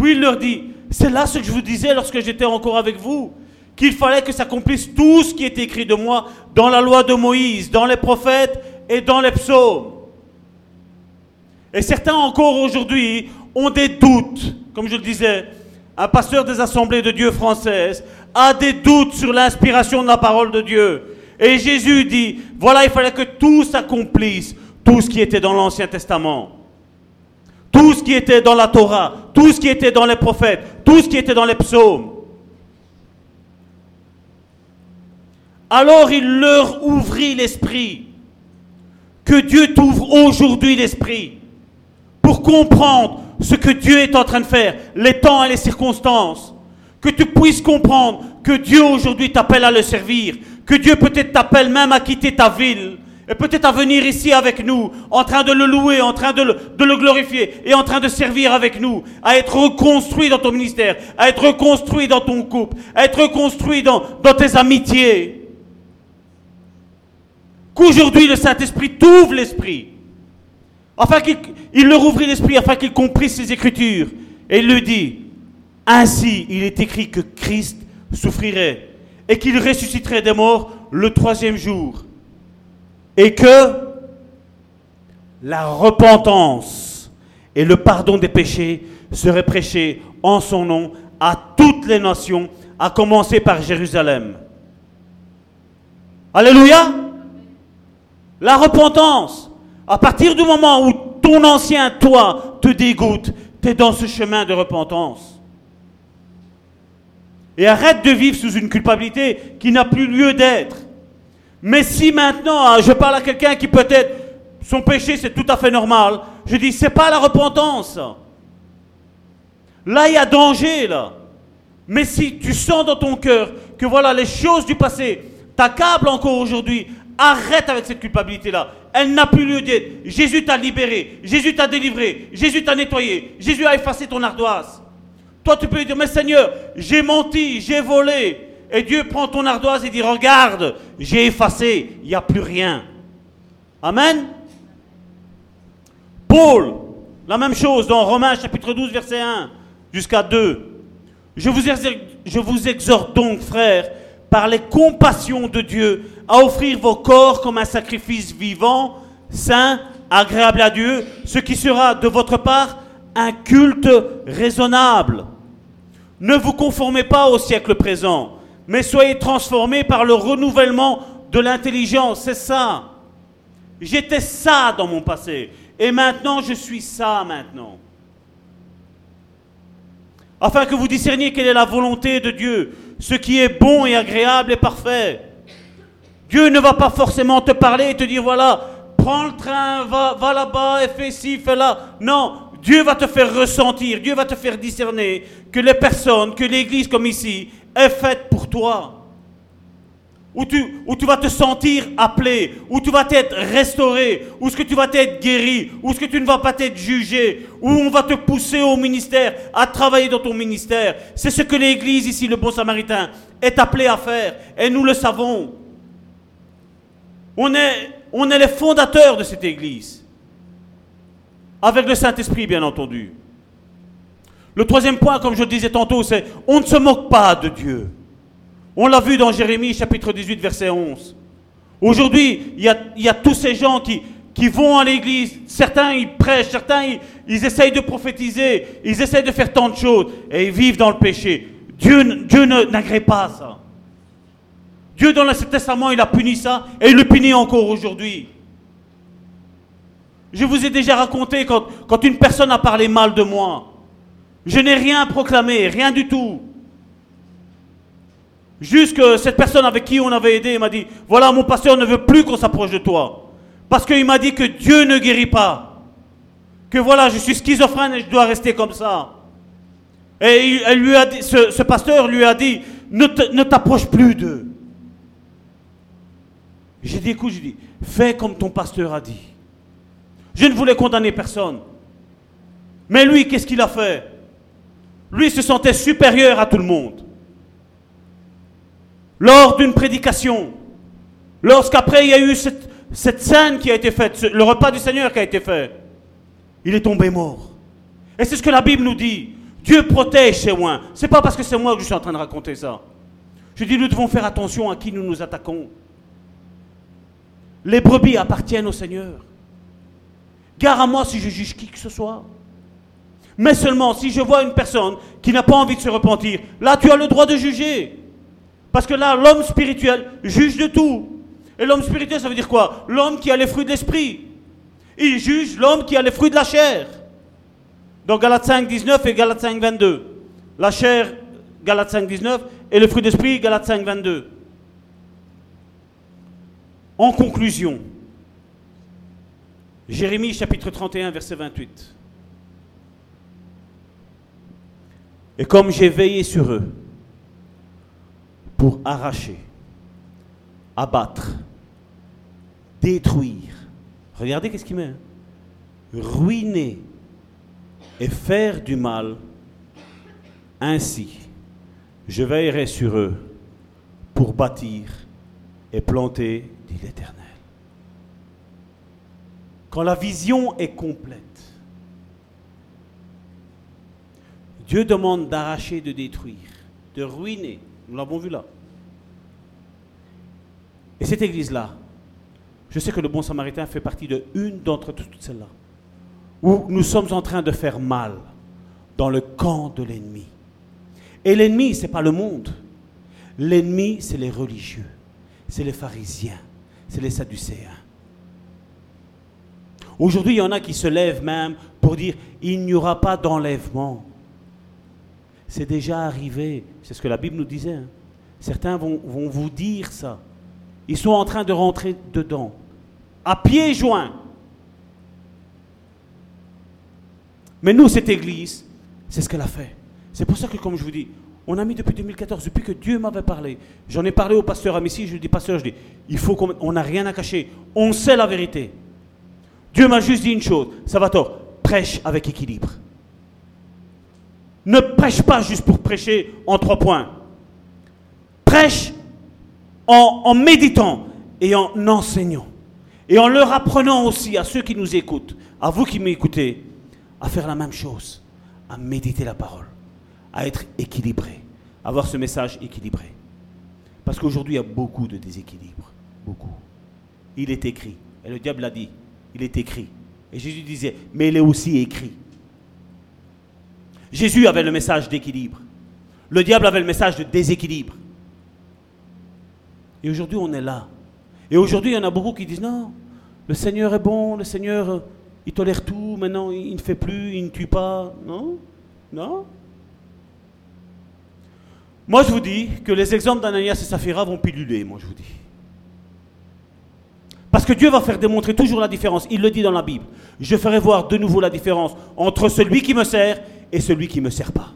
Il leur dit, c'est là ce que je vous disais lorsque j'étais encore avec vous, qu'il fallait que s'accomplisse tout ce qui est écrit de moi dans la loi de Moïse, dans les prophètes et dans les psaumes. Et certains encore aujourd'hui ont des doutes, comme je le disais, un pasteur des assemblées de Dieu françaises, a des doutes sur l'inspiration de la parole de Dieu. Et Jésus dit, voilà, il fallait que tout s'accomplisse, tout ce qui était dans l'Ancien Testament, tout ce qui était dans la Torah, tout ce qui était dans les prophètes, tout ce qui était dans les psaumes. Alors il leur ouvrit l'esprit. Que Dieu t'ouvre aujourd'hui l'esprit pour comprendre ce que Dieu est en train de faire, les temps et les circonstances. Que tu puisses comprendre que Dieu aujourd'hui t'appelle à le servir, que Dieu peut-être t'appelle même à quitter ta ville, et peut-être à venir ici avec nous, en train de le louer, en train de le, le, glorifier, et en train de servir avec nous, à être reconstruit dans ton ministère, à être reconstruit dans ton couple, à être reconstruit dans, tes amitiés. Qu'aujourd'hui le Saint-Esprit t'ouvre l'esprit, afin qu'il leur ouvrit l'esprit, afin qu'il comprisse ses Écritures. Et il lui dit, ainsi il est écrit que Christ souffrirait et qu'il ressusciterait des morts le troisième jour. Et que la repentance et le pardon des péchés seraient prêchés en son nom à toutes les nations, à commencer par Jérusalem. Alléluia. La repentance. À partir du moment où ton ancien toi te dégoûte, tu es dans ce chemin de repentance. Et arrête de vivre sous une culpabilité qui n'a plus lieu d'être. Mais si maintenant hein, je parle à quelqu'un qui peut-être son péché c'est tout à fait normal, je dis c'est pas la repentance. Là il y a danger là. Mais si tu sens dans ton cœur que voilà les choses du passé t'accablent encore aujourd'hui, arrête avec cette culpabilité là. Elle n'a plus lieu d'être. Jésus t'a libéré, Jésus t'a délivré, Jésus t'a nettoyé, Jésus a effacé ton ardoise. Toi, tu peux lui dire, mais Seigneur, j'ai menti, j'ai volé. Et Dieu prend ton ardoise et dit, regarde, j'ai effacé, il n'y a plus rien. Amen. Paul, la même chose dans Romains chapitre 12, verset 1 jusqu'à 2. Je vous, je vous exhorte donc, frères, par les compassions de Dieu, à offrir vos corps comme un sacrifice vivant, saint, agréable à Dieu, ce qui sera de votre part un culte raisonnable. Ne vous conformez pas au siècle présent, mais soyez transformés par le renouvellement de l'intelligence. C'est ça. J'étais ça dans mon passé. Et maintenant, je suis ça maintenant. Afin que vous discerniez quelle est la volonté de Dieu, ce qui est bon et agréable et parfait. Dieu ne va pas forcément te parler et te dire, voilà, prends le train, va, va là-bas et fais ci, fais là. Non, Dieu va te faire ressentir, Dieu va te faire discerner que les personnes, que l'Église comme ici, est faite pour toi. Où tu, où tu vas te sentir appelé, où tu vas être restauré, où ce que tu vas être guéri, où ce que tu ne vas pas être jugé, où on va te pousser au ministère, à travailler dans ton ministère. C'est ce que l'Église ici, le bon samaritain, est appelé à faire. Et nous le savons. On est, on est les fondateurs de cette Église. Avec le Saint-Esprit, bien entendu. Le troisième point, comme je disais tantôt, c'est on ne se moque pas de Dieu. On l'a vu dans Jérémie chapitre 18, verset 11. Aujourd'hui, il y a, tous ces gens qui, vont à l'église. Certains, ils prêchent, certains, ils, essayent de prophétiser, ils essayent de faire tant de choses, et ils vivent dans le péché. Dieu, Dieu n'agrée pas ça. Dieu, dans l'Ancien Testament, il a puni ça, et il le punit encore aujourd'hui. Je vous ai déjà raconté quand une personne a parlé mal de moi. Je n'ai rien proclamé, rien du tout. Juste que cette personne avec qui on avait aidé m'a dit, voilà, mon pasteur ne veut plus qu'on s'approche de toi. Parce qu'il m'a dit que Dieu ne guérit pas. Que voilà, je suis schizophrène et je dois rester comme ça. Et elle lui a dit, ce, pasteur lui a dit, ne t'approche plus d'eux. J'ai dit, écoute, j'ai dit, fais comme ton pasteur a dit. Je ne voulais condamner personne. Mais lui, qu'est-ce qu'il a fait? Lui se sentait supérieur à tout le monde. Lors d'une prédication, lorsqu'après il y a eu cette, scène qui a été faite, le repas du Seigneur qui a été fait, il est tombé mort. Et c'est ce que la Bible nous dit. Dieu protège ses oins. C'est pas parce que c'est moi que je suis en train de raconter ça. Je dis, nous devons faire attention à qui nous nous attaquons. Les brebis appartiennent au Seigneur. Gare à moi si je juge qui que ce soit. Mais seulement si je vois une personne qui n'a pas envie de se repentir, là tu as le droit de juger. Parce que là, l'homme spirituel juge de tout. Et l'homme spirituel, ça veut dire quoi? L'homme qui a les fruits de l'esprit. Il juge l'homme qui a les fruits de la chair. Donc Galates 5, 19 et Galates 5, 22. La chair, Galates 5, 19, et le fruit d'esprit, Galates 5, 22. En conclusion, Jérémie chapitre 31, verset 28. Et comme j'ai veillé sur eux pour arracher, abattre, détruire, regardez qu'est-ce qu'il met, hein. ruiner et faire du mal, ainsi je veillerai sur eux pour bâtir et planter, dit l'Éternel. Quand la vision est complète, Dieu demande d'arracher, de détruire, de ruiner. Nous l'avons vu là. Et cette église-là, je sais que le bon samaritain fait partie de une d'entre toutes celles-là, où nous sommes en train de faire mal dans le camp de l'ennemi. Et l'ennemi, ce n'est pas le monde. L'ennemi, c'est les religieux, c'est les pharisiens, c'est les sadducéens. Aujourd'hui, il y en a qui se lèvent même pour dire il n'y aura pas d'enlèvement. C'est déjà arrivé. C'est ce que la Bible nous disait. hein. Certains vont, vous dire ça. Ils sont en train de rentrer dedans. À pieds joints. Mais nous, cette église, c'est ce qu'elle a fait. C'est pour ça que, comme je vous dis, on a mis depuis 2014, depuis que Dieu m'avait parlé. J'en ai parlé au pasteur Amici, je lui dis, pasteur, je dis, il faut qu'on on n'a rien à cacher. On sait la vérité. Dieu m'a juste dit une chose, Salvatore, prêche avec équilibre. Ne prêche pas juste pour prêcher en trois points. Prêche en, méditant et en enseignant. Et en leur apprenant aussi à ceux qui nous écoutent, à vous qui m'écoutez, à faire la même chose, à méditer la parole, à être équilibré, à avoir ce message équilibré. Parce qu'aujourd'hui, il y a beaucoup de déséquilibre. Beaucoup. Il est écrit. Et le diable l'a dit. Il est écrit. Et Jésus disait, mais il est aussi écrit. Jésus avait le message d'équilibre. Le diable avait le message de déséquilibre. Et aujourd'hui, on est là. Et aujourd'hui, il y en a beaucoup qui disent, non, le Seigneur est bon, le Seigneur, il tolère tout, maintenant, il ne fait plus, il ne tue pas. Non Non Moi, je vous dis que les exemples d'Ananias et Saphira vont piluler, moi, je vous dis. Parce que Dieu va faire démontrer toujours la différence. Il le dit dans la Bible. Je ferai voir de nouveau la différence entre celui qui me sert et celui qui ne me sert pas.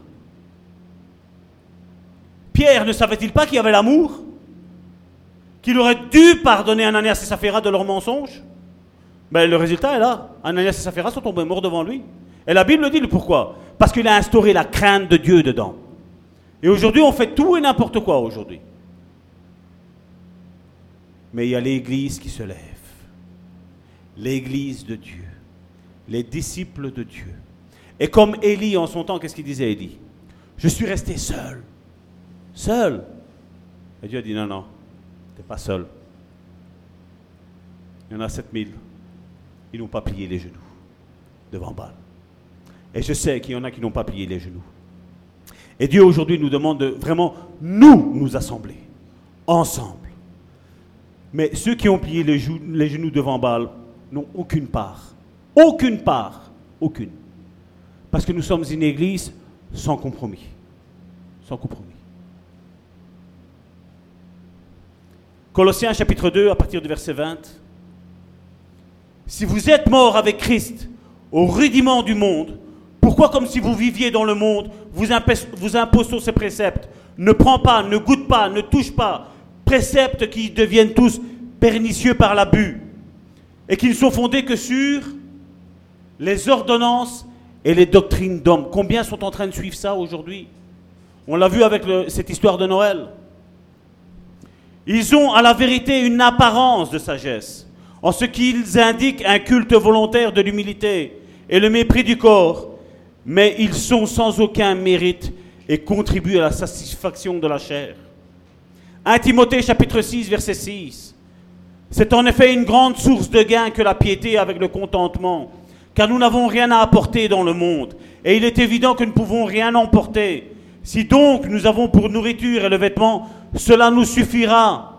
Pierre ne savait-il pas qu'il y avait l'amour? Qu'il aurait dû pardonner Ananias et Saphira de leurs mensonges? Mais le résultat est là. Ananias et Saphira sont tombés morts devant lui. Et la Bible dit le pourquoi? Parce qu'il a instauré la crainte de Dieu dedans. Et aujourd'hui, on fait tout et n'importe quoi aujourd'hui. Mais il y a l'Église qui se lève. L'Église de Dieu. Les disciples de Dieu. Et comme Élie en son temps, qu'est-ce qu'il disait Élie? Je suis resté seul. Seul. Et Dieu a dit non, non, tu n'es pas seul. Il y en a 7000. Ils n'ont pas plié les genoux devant Baal. Et je sais qu'il y en a qui n'ont pas plié les genoux. Et Dieu aujourd'hui nous demande de vraiment nous nous assembler ensemble. Mais ceux qui ont plié les, les genoux devant Baal n'ont aucune part. Aucune part. Aucune. Parce que nous sommes une église sans compromis. Sans compromis. Colossiens chapitre 2 à partir du verset 20. Si vous êtes mort avec Christ au rudiment du monde, pourquoi comme si vous viviez dans le monde, vous, vous imposez ces préceptes? Ne prends pas, ne goûte pas, ne touche pas. Préceptes qui deviennent tous pernicieux par l'abus et qui ne sont fondés que sur les ordonnances et les doctrines d'hommes. Combien sont en train de suivre ça aujourd'hui? On l'a vu avec cette histoire de Noël. Ils ont à la vérité une apparence de sagesse, en ce qu'ils indiquent un culte volontaire de l'humilité et le mépris du corps, mais ils sont sans aucun mérite et contribuent à la satisfaction de la chair. 1 Timothée chapitre 6 verset 6. C'est en effet une grande source de gain que la piété avec le contentement, car nous n'avons rien à apporter dans le monde, et il est évident que nous ne pouvons rien emporter. Si donc nous avons pour nourriture et le vêtement, cela nous suffira.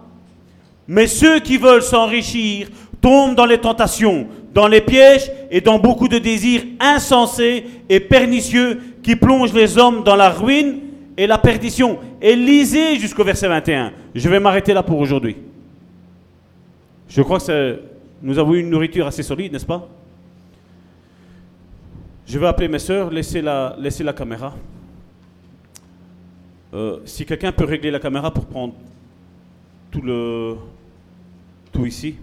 Mais ceux qui veulent s'enrichir tombent dans les tentations, dans les pièges et dans beaucoup de désirs insensés et pernicieux qui plongent les hommes dans la ruine et la perdition. Et lisez jusqu'au verset 21. Je vais m'arrêter là pour aujourd'hui. Je crois que nous avons eu une nourriture assez solide, n'est-ce pas? Je vais appeler mes sœurs, laissez la, laissez la caméra. Euh, si quelqu'un peut régler la caméra pour prendre tout le tout ici.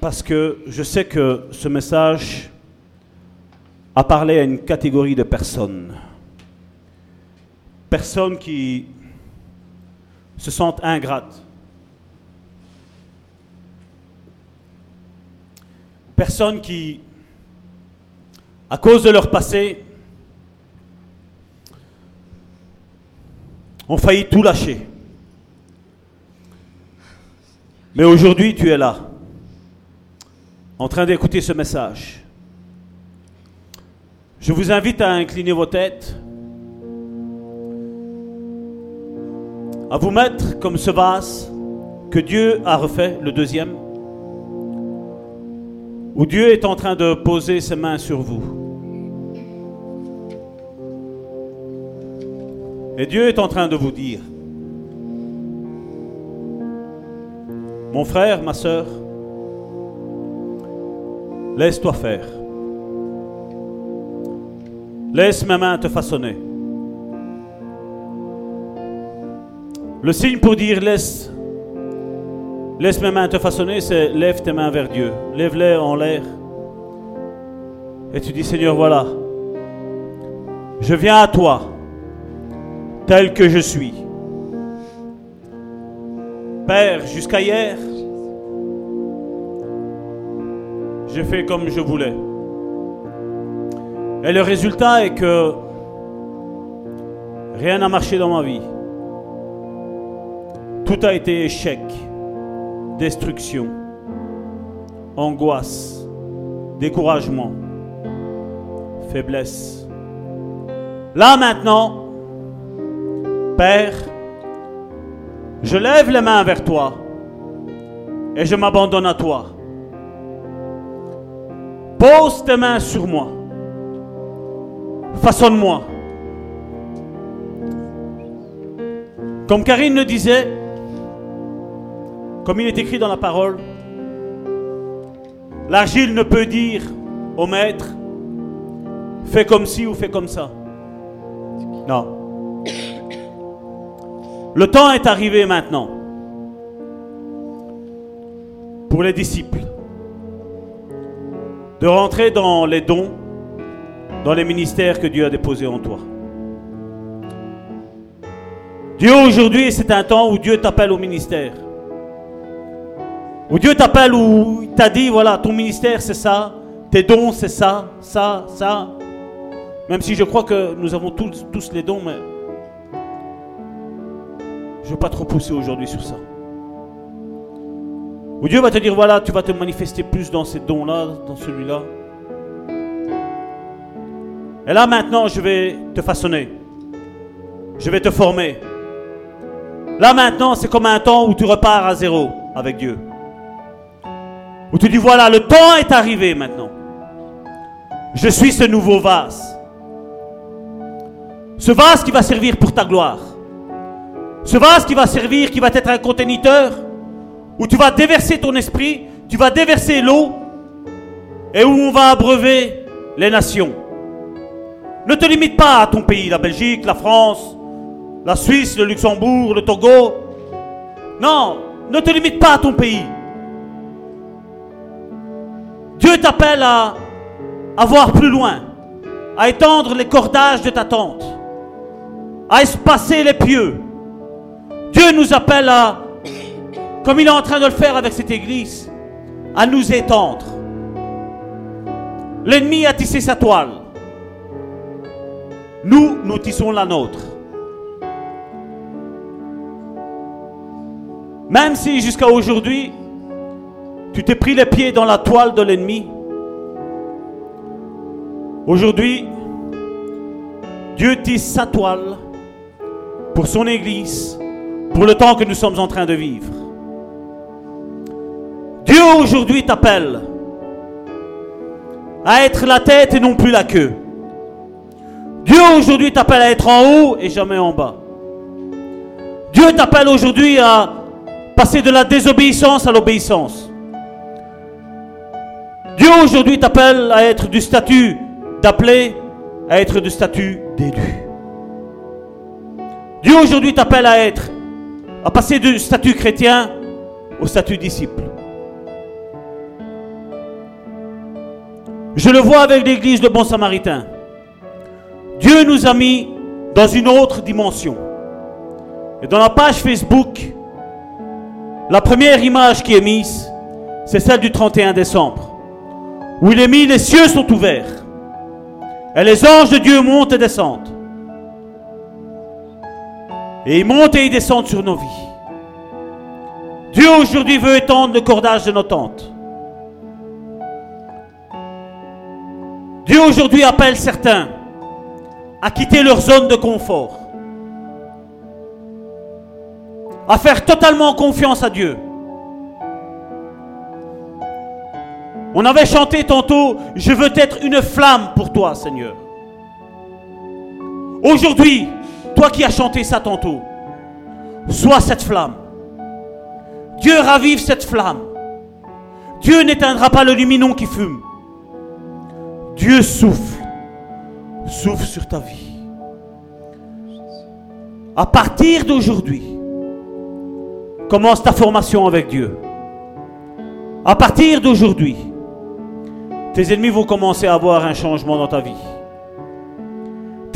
Parce que je sais que ce message a parlé à une catégorie de personnes. Personnes qui se sentent ingrates. Personnes qui, à cause de leur passé, ont failli tout lâcher. Mais aujourd'hui, tu es là, en train d'écouter ce message. Je vous invite à incliner vos têtes, à vous mettre comme ce vase que Dieu a refait, le deuxième, où Dieu est en train de poser ses mains sur vous. Et Dieu est en train de vous dire, mon frère, ma soeur, laisse-toi faire. Laisse mes mains te façonner. Le signe pour dire laisse, laisse mes mains te façonner, c'est lève tes mains vers Dieu. Lève-les en l'air. Et tu dis Seigneur, voilà, je viens à toi tel que je suis. Père, jusqu'à hier, j'ai fait comme je voulais. Et le résultat est que rien n'a marché dans ma vie. Tout a été échec, destruction, angoisse, découragement, faiblesse. Là maintenant, Père, je lève les mains vers toi et je m'abandonne à toi. Pose tes mains sur moi. Façonne-moi. Comme Karine le disait, comme il est écrit dans la parole, l'argile ne peut dire au maître, fais comme ci ou fais comme ça. Non. Le temps est arrivé maintenant pour les disciples de rentrer dans les dons, dans les ministères que Dieu a déposés en toi. Dieu aujourd'hui, c'est un temps où Dieu t'appelle au ministère. Où Dieu t'appelle, où il t'a dit, voilà, ton ministère c'est ça, tes dons c'est ça, ça, ça. Même si je crois que nous avons tous, tous les dons, mais je ne veux pas trop pousser aujourd'hui sur ça. Où Dieu va te dire, voilà, tu vas te manifester plus dans ces dons-là, dans celui-là. Et là maintenant, je vais te façonner. Je vais te former. Là maintenant, c'est comme un temps où tu repars à zéro avec Dieu. Où tu dis, voilà, le temps est arrivé maintenant. Je suis ce nouveau vase. Ce vase qui va servir pour ta gloire. Ce vase qui va servir, qui va être un conteneur, où tu vas déverser ton esprit, tu vas déverser l'eau, et où on va abreuver les nations. Ne te limite pas à ton pays, la Belgique, la France, la Suisse, le Luxembourg, le Togo. Non, ne te limite pas à ton pays. Dieu t'appelle à, à voir plus loin, à étendre les cordages de ta tente, à espacer les pieux, Dieu nous appelle à, comme il est en train de le faire avec cette église, à nous étendre. L'ennemi a tissé sa toile. Nous, nous tissons la nôtre. Même si jusqu'à aujourd'hui, tu t'es pris les pieds dans la toile de l'ennemi, Aujourd'hui, Dieu tisse sa toile pour son Église, pour le temps que nous sommes en train de vivre. Dieu aujourd'hui t'appelle à être la tête et non plus la queue. Dieu aujourd'hui t'appelle à être en haut et jamais en bas. Dieu t'appelle aujourd'hui à passer de la désobéissance à l'obéissance. Dieu aujourd'hui t'appelle à être du statut d'appelé à être du statut d'élu. Dieu aujourd'hui t'appelle à être, à passer du statut chrétien au statut disciple. Je le vois avec l'église de Bon Samaritain. Dieu nous a mis dans une autre dimension. Et dans la page Facebook, la première image qui est mise, c'est celle du 31 décembre, où il est mis les cieux sont ouverts. Et les anges de Dieu montent et descendent. Et ils montent et ils descendent sur nos vies. Dieu aujourd'hui veut étendre le cordage de nos tentes. Dieu aujourd'hui appelle certains à quitter leur zone de confort, à faire totalement confiance à Dieu. On avait chanté tantôt, je veux être une flamme pour toi, Seigneur. Aujourd'hui, toi qui as chanté ça tantôt, sois cette flamme. Dieu ravive cette flamme. Dieu n'éteindra pas le luminon qui fume. Dieu souffle, souffle sur ta vie. À partir d'aujourd'hui, commence ta formation avec Dieu. À partir d'aujourd'hui, tes ennemis vont commencer à avoir un changement dans ta vie.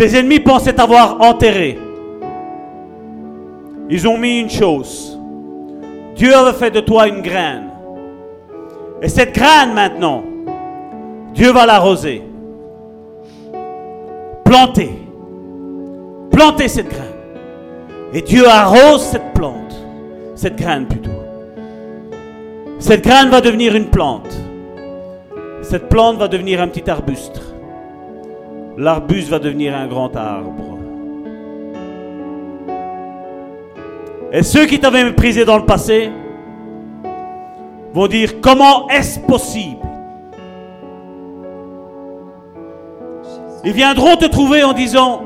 Tes ennemis pensaient t'avoir enterré. Ils ont mis une chose. Dieu avait fait de toi une graine. Et cette graine maintenant, Dieu va l'arroser. Planter. Planter cette graine. Et Dieu arrose cette plante. Cette graine plutôt. Cette graine va devenir une plante. Cette plante va devenir un petit arbuste. L'arbuste va devenir un grand arbre. Et ceux qui t'avaient méprisé dans le passé vont dire comment est-ce possible? Ils viendront te trouver en disant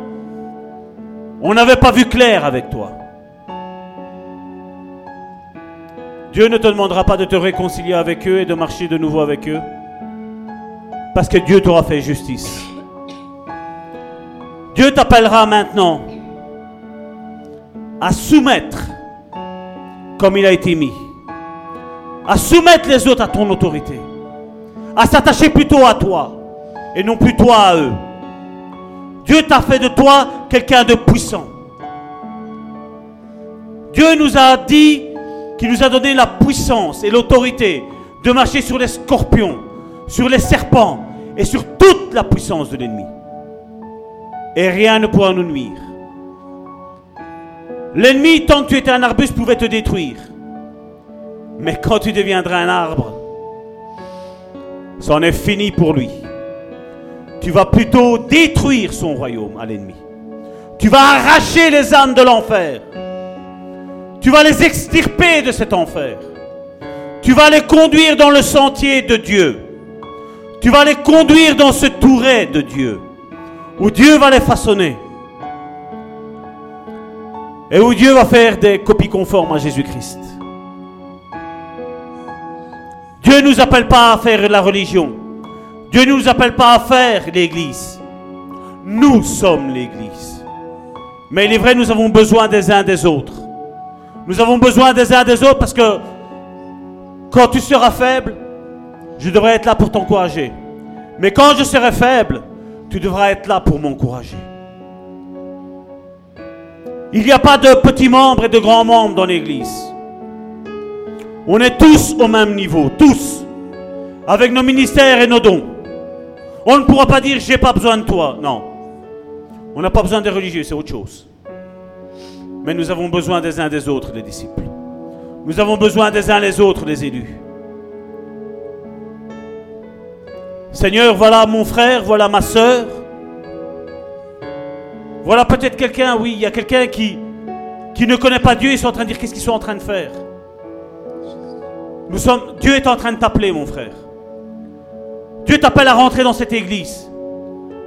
on n'avait pas vu clair avec toi. Dieu ne te demandera pas de te réconcilier avec eux et de marcher de nouveau avec eux. Parce que Dieu t'aura fait justice. Dieu t'appellera maintenant à soumettre comme il a été mis. À soumettre les autres à ton autorité. À s'attacher plutôt à toi et non plus toi à eux. Dieu t'a fait de toi quelqu'un de puissant. Dieu nous a dit qu'il nous a donné la puissance et l'autorité de marcher sur les scorpions, sur les serpents et sur toute la puissance de l'ennemi. Et rien ne pourra nous nuire. L'ennemi, tant que tu étais un arbuste, pouvait te détruire. Mais quand tu deviendras un arbre, c'en est fini pour lui. Tu vas plutôt détruire son royaume à l'ennemi. Tu vas arracher les âmes de l'enfer. Tu vas les extirper de cet enfer. Tu vas les conduire dans le sentier de Dieu. Tu vas les conduire dans ce touret de Dieu, où Dieu va les façonner. Et où Dieu va faire des copies conformes à Jésus-Christ. Dieu ne nous appelle pas à faire la religion. Dieu ne nous appelle pas à faire l'église. Nous sommes l'église. Mais il est vrai, nous avons besoin des uns des autres. Nous avons besoin des uns des autres parce que quand tu seras faible, je devrais être là pour t'encourager. Mais quand je serai faible, tu devras être là pour m'encourager. Il n'y a pas de petits membres et de grands membres dans l'Église. On est tous au même niveau, tous, avec nos ministères et nos dons. On ne pourra pas dire j'ai pas besoin de toi, non. On n'a pas besoin des religieux, c'est autre chose. Mais nous avons besoin des uns des autres, les disciples. Nous avons besoin des uns des autres, les élus. Seigneur, voilà mon frère, voilà ma soeur. Voilà peut-être quelqu'un, oui, il y a quelqu'un qui, qui ne connaît pas Dieu, ils sont en train de dire qu'est-ce qu'ils sont en train de faire? Nous sommes, Dieu est en train de t'appeler, mon frère. Dieu t'appelle à rentrer dans cette église.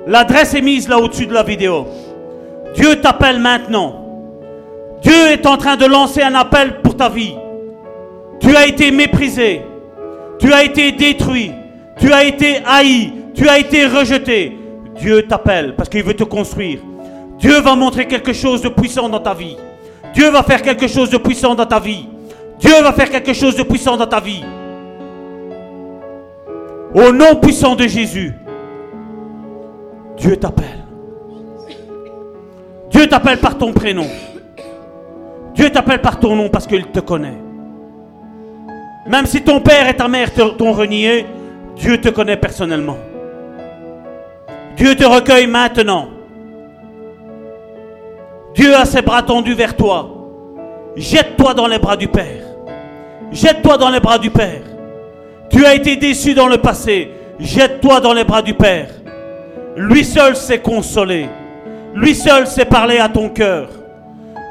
L'adresse est mise là au-dessus de la vidéo. Dieu t'appelle maintenant. Dieu est en train de lancer un appel pour ta vie. Tu as été méprisé. Tu as été détruit. Tu as été haï. Tu as été rejeté. Dieu t'appelle parce qu'il veut te construire. Dieu va montrer quelque chose de puissant dans ta vie. Dieu va faire quelque chose de puissant dans ta vie. Dieu va faire quelque chose de puissant dans ta vie. Au nom puissant de Jésus, Dieu t'appelle. Dieu t'appelle par ton prénom. Dieu t'appelle par ton nom parce qu'il te connaît. Même si ton père et ta mère t'ont renié, Dieu te connaît personnellement. Dieu te recueille maintenant. Dieu a ses bras tendus vers toi. Jette-toi dans les bras du Père. Jette-toi dans les bras du Père. Tu as été déçu dans le passé. Jette-toi dans les bras du Père. Lui seul sait consoler. Lui seul sait parler à ton cœur.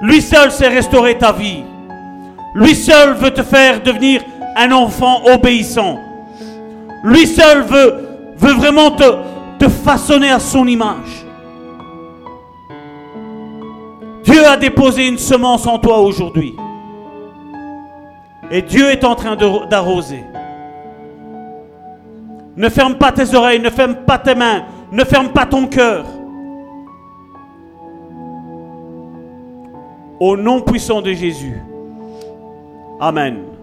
Lui seul sait restaurer ta vie. Lui seul veut te faire devenir un enfant obéissant. Lui seul veut, vraiment te, te façonner à son image. Dieu a déposé une semence en toi aujourd'hui. Et Dieu est en train d'arroser. Ne ferme pas tes oreilles, ne ferme pas tes mains, ne ferme pas ton cœur. Au nom puissant de Jésus. Amen.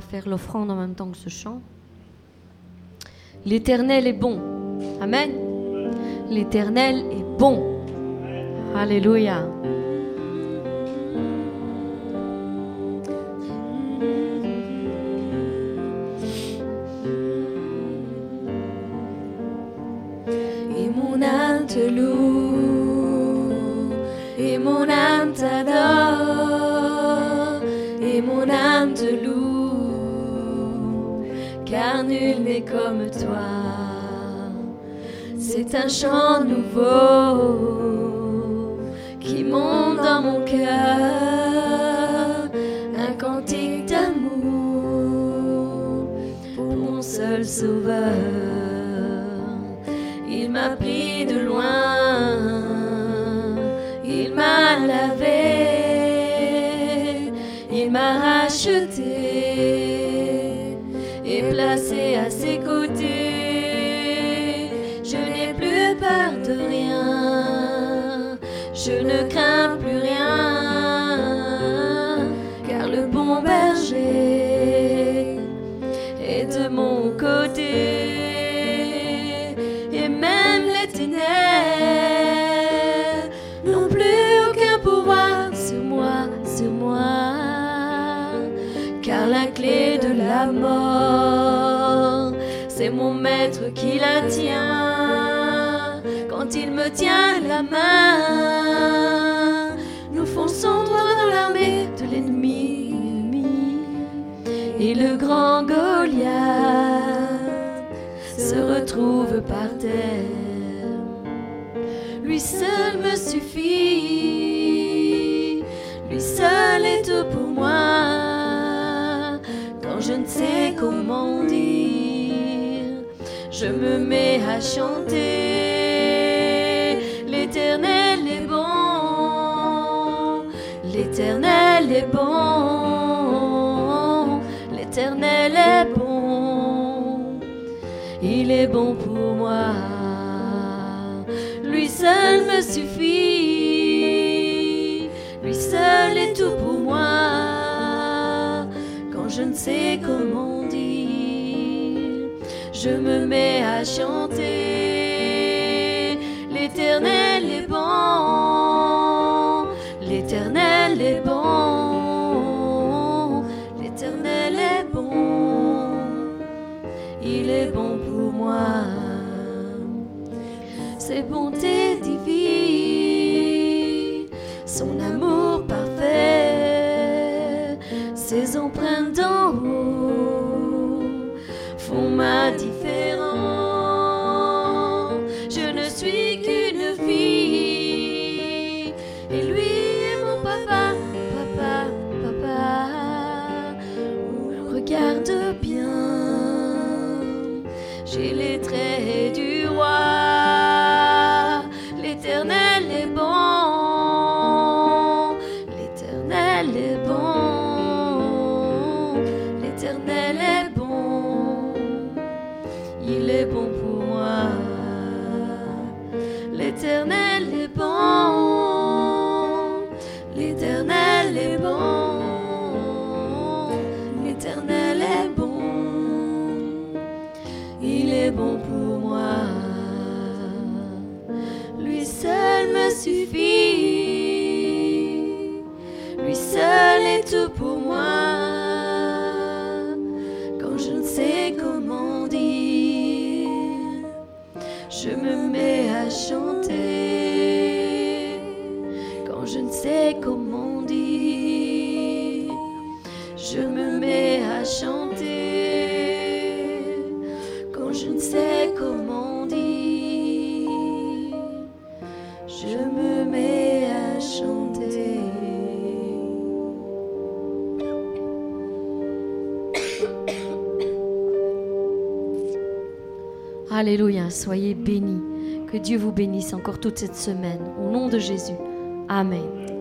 Faire l'offrande en même temps que ce chant. L'Éternel est bon. Amen. L'Éternel est bon. Alléluia. C'est n'ont plus aucun pouvoir sur moi, sur moi. Car la clé de la mort, c'est mon maître qui la tient. Quand il me tient la main, nous fonçons droit dans l'armée de l'ennemi. Et le grand Goliath se retrouve par terre. Suffit, lui seul est tout pour moi. Quand je ne sais comment dire, je me mets à chanter. L'éternel est bon, l'éternel est bon, l'éternel est bon. Il est bon pour sais comment dire, je me mets à chanter. L'éternel soyez bénis. Que Dieu vous bénisse encore toute cette semaine. Au nom de Jésus. Amen.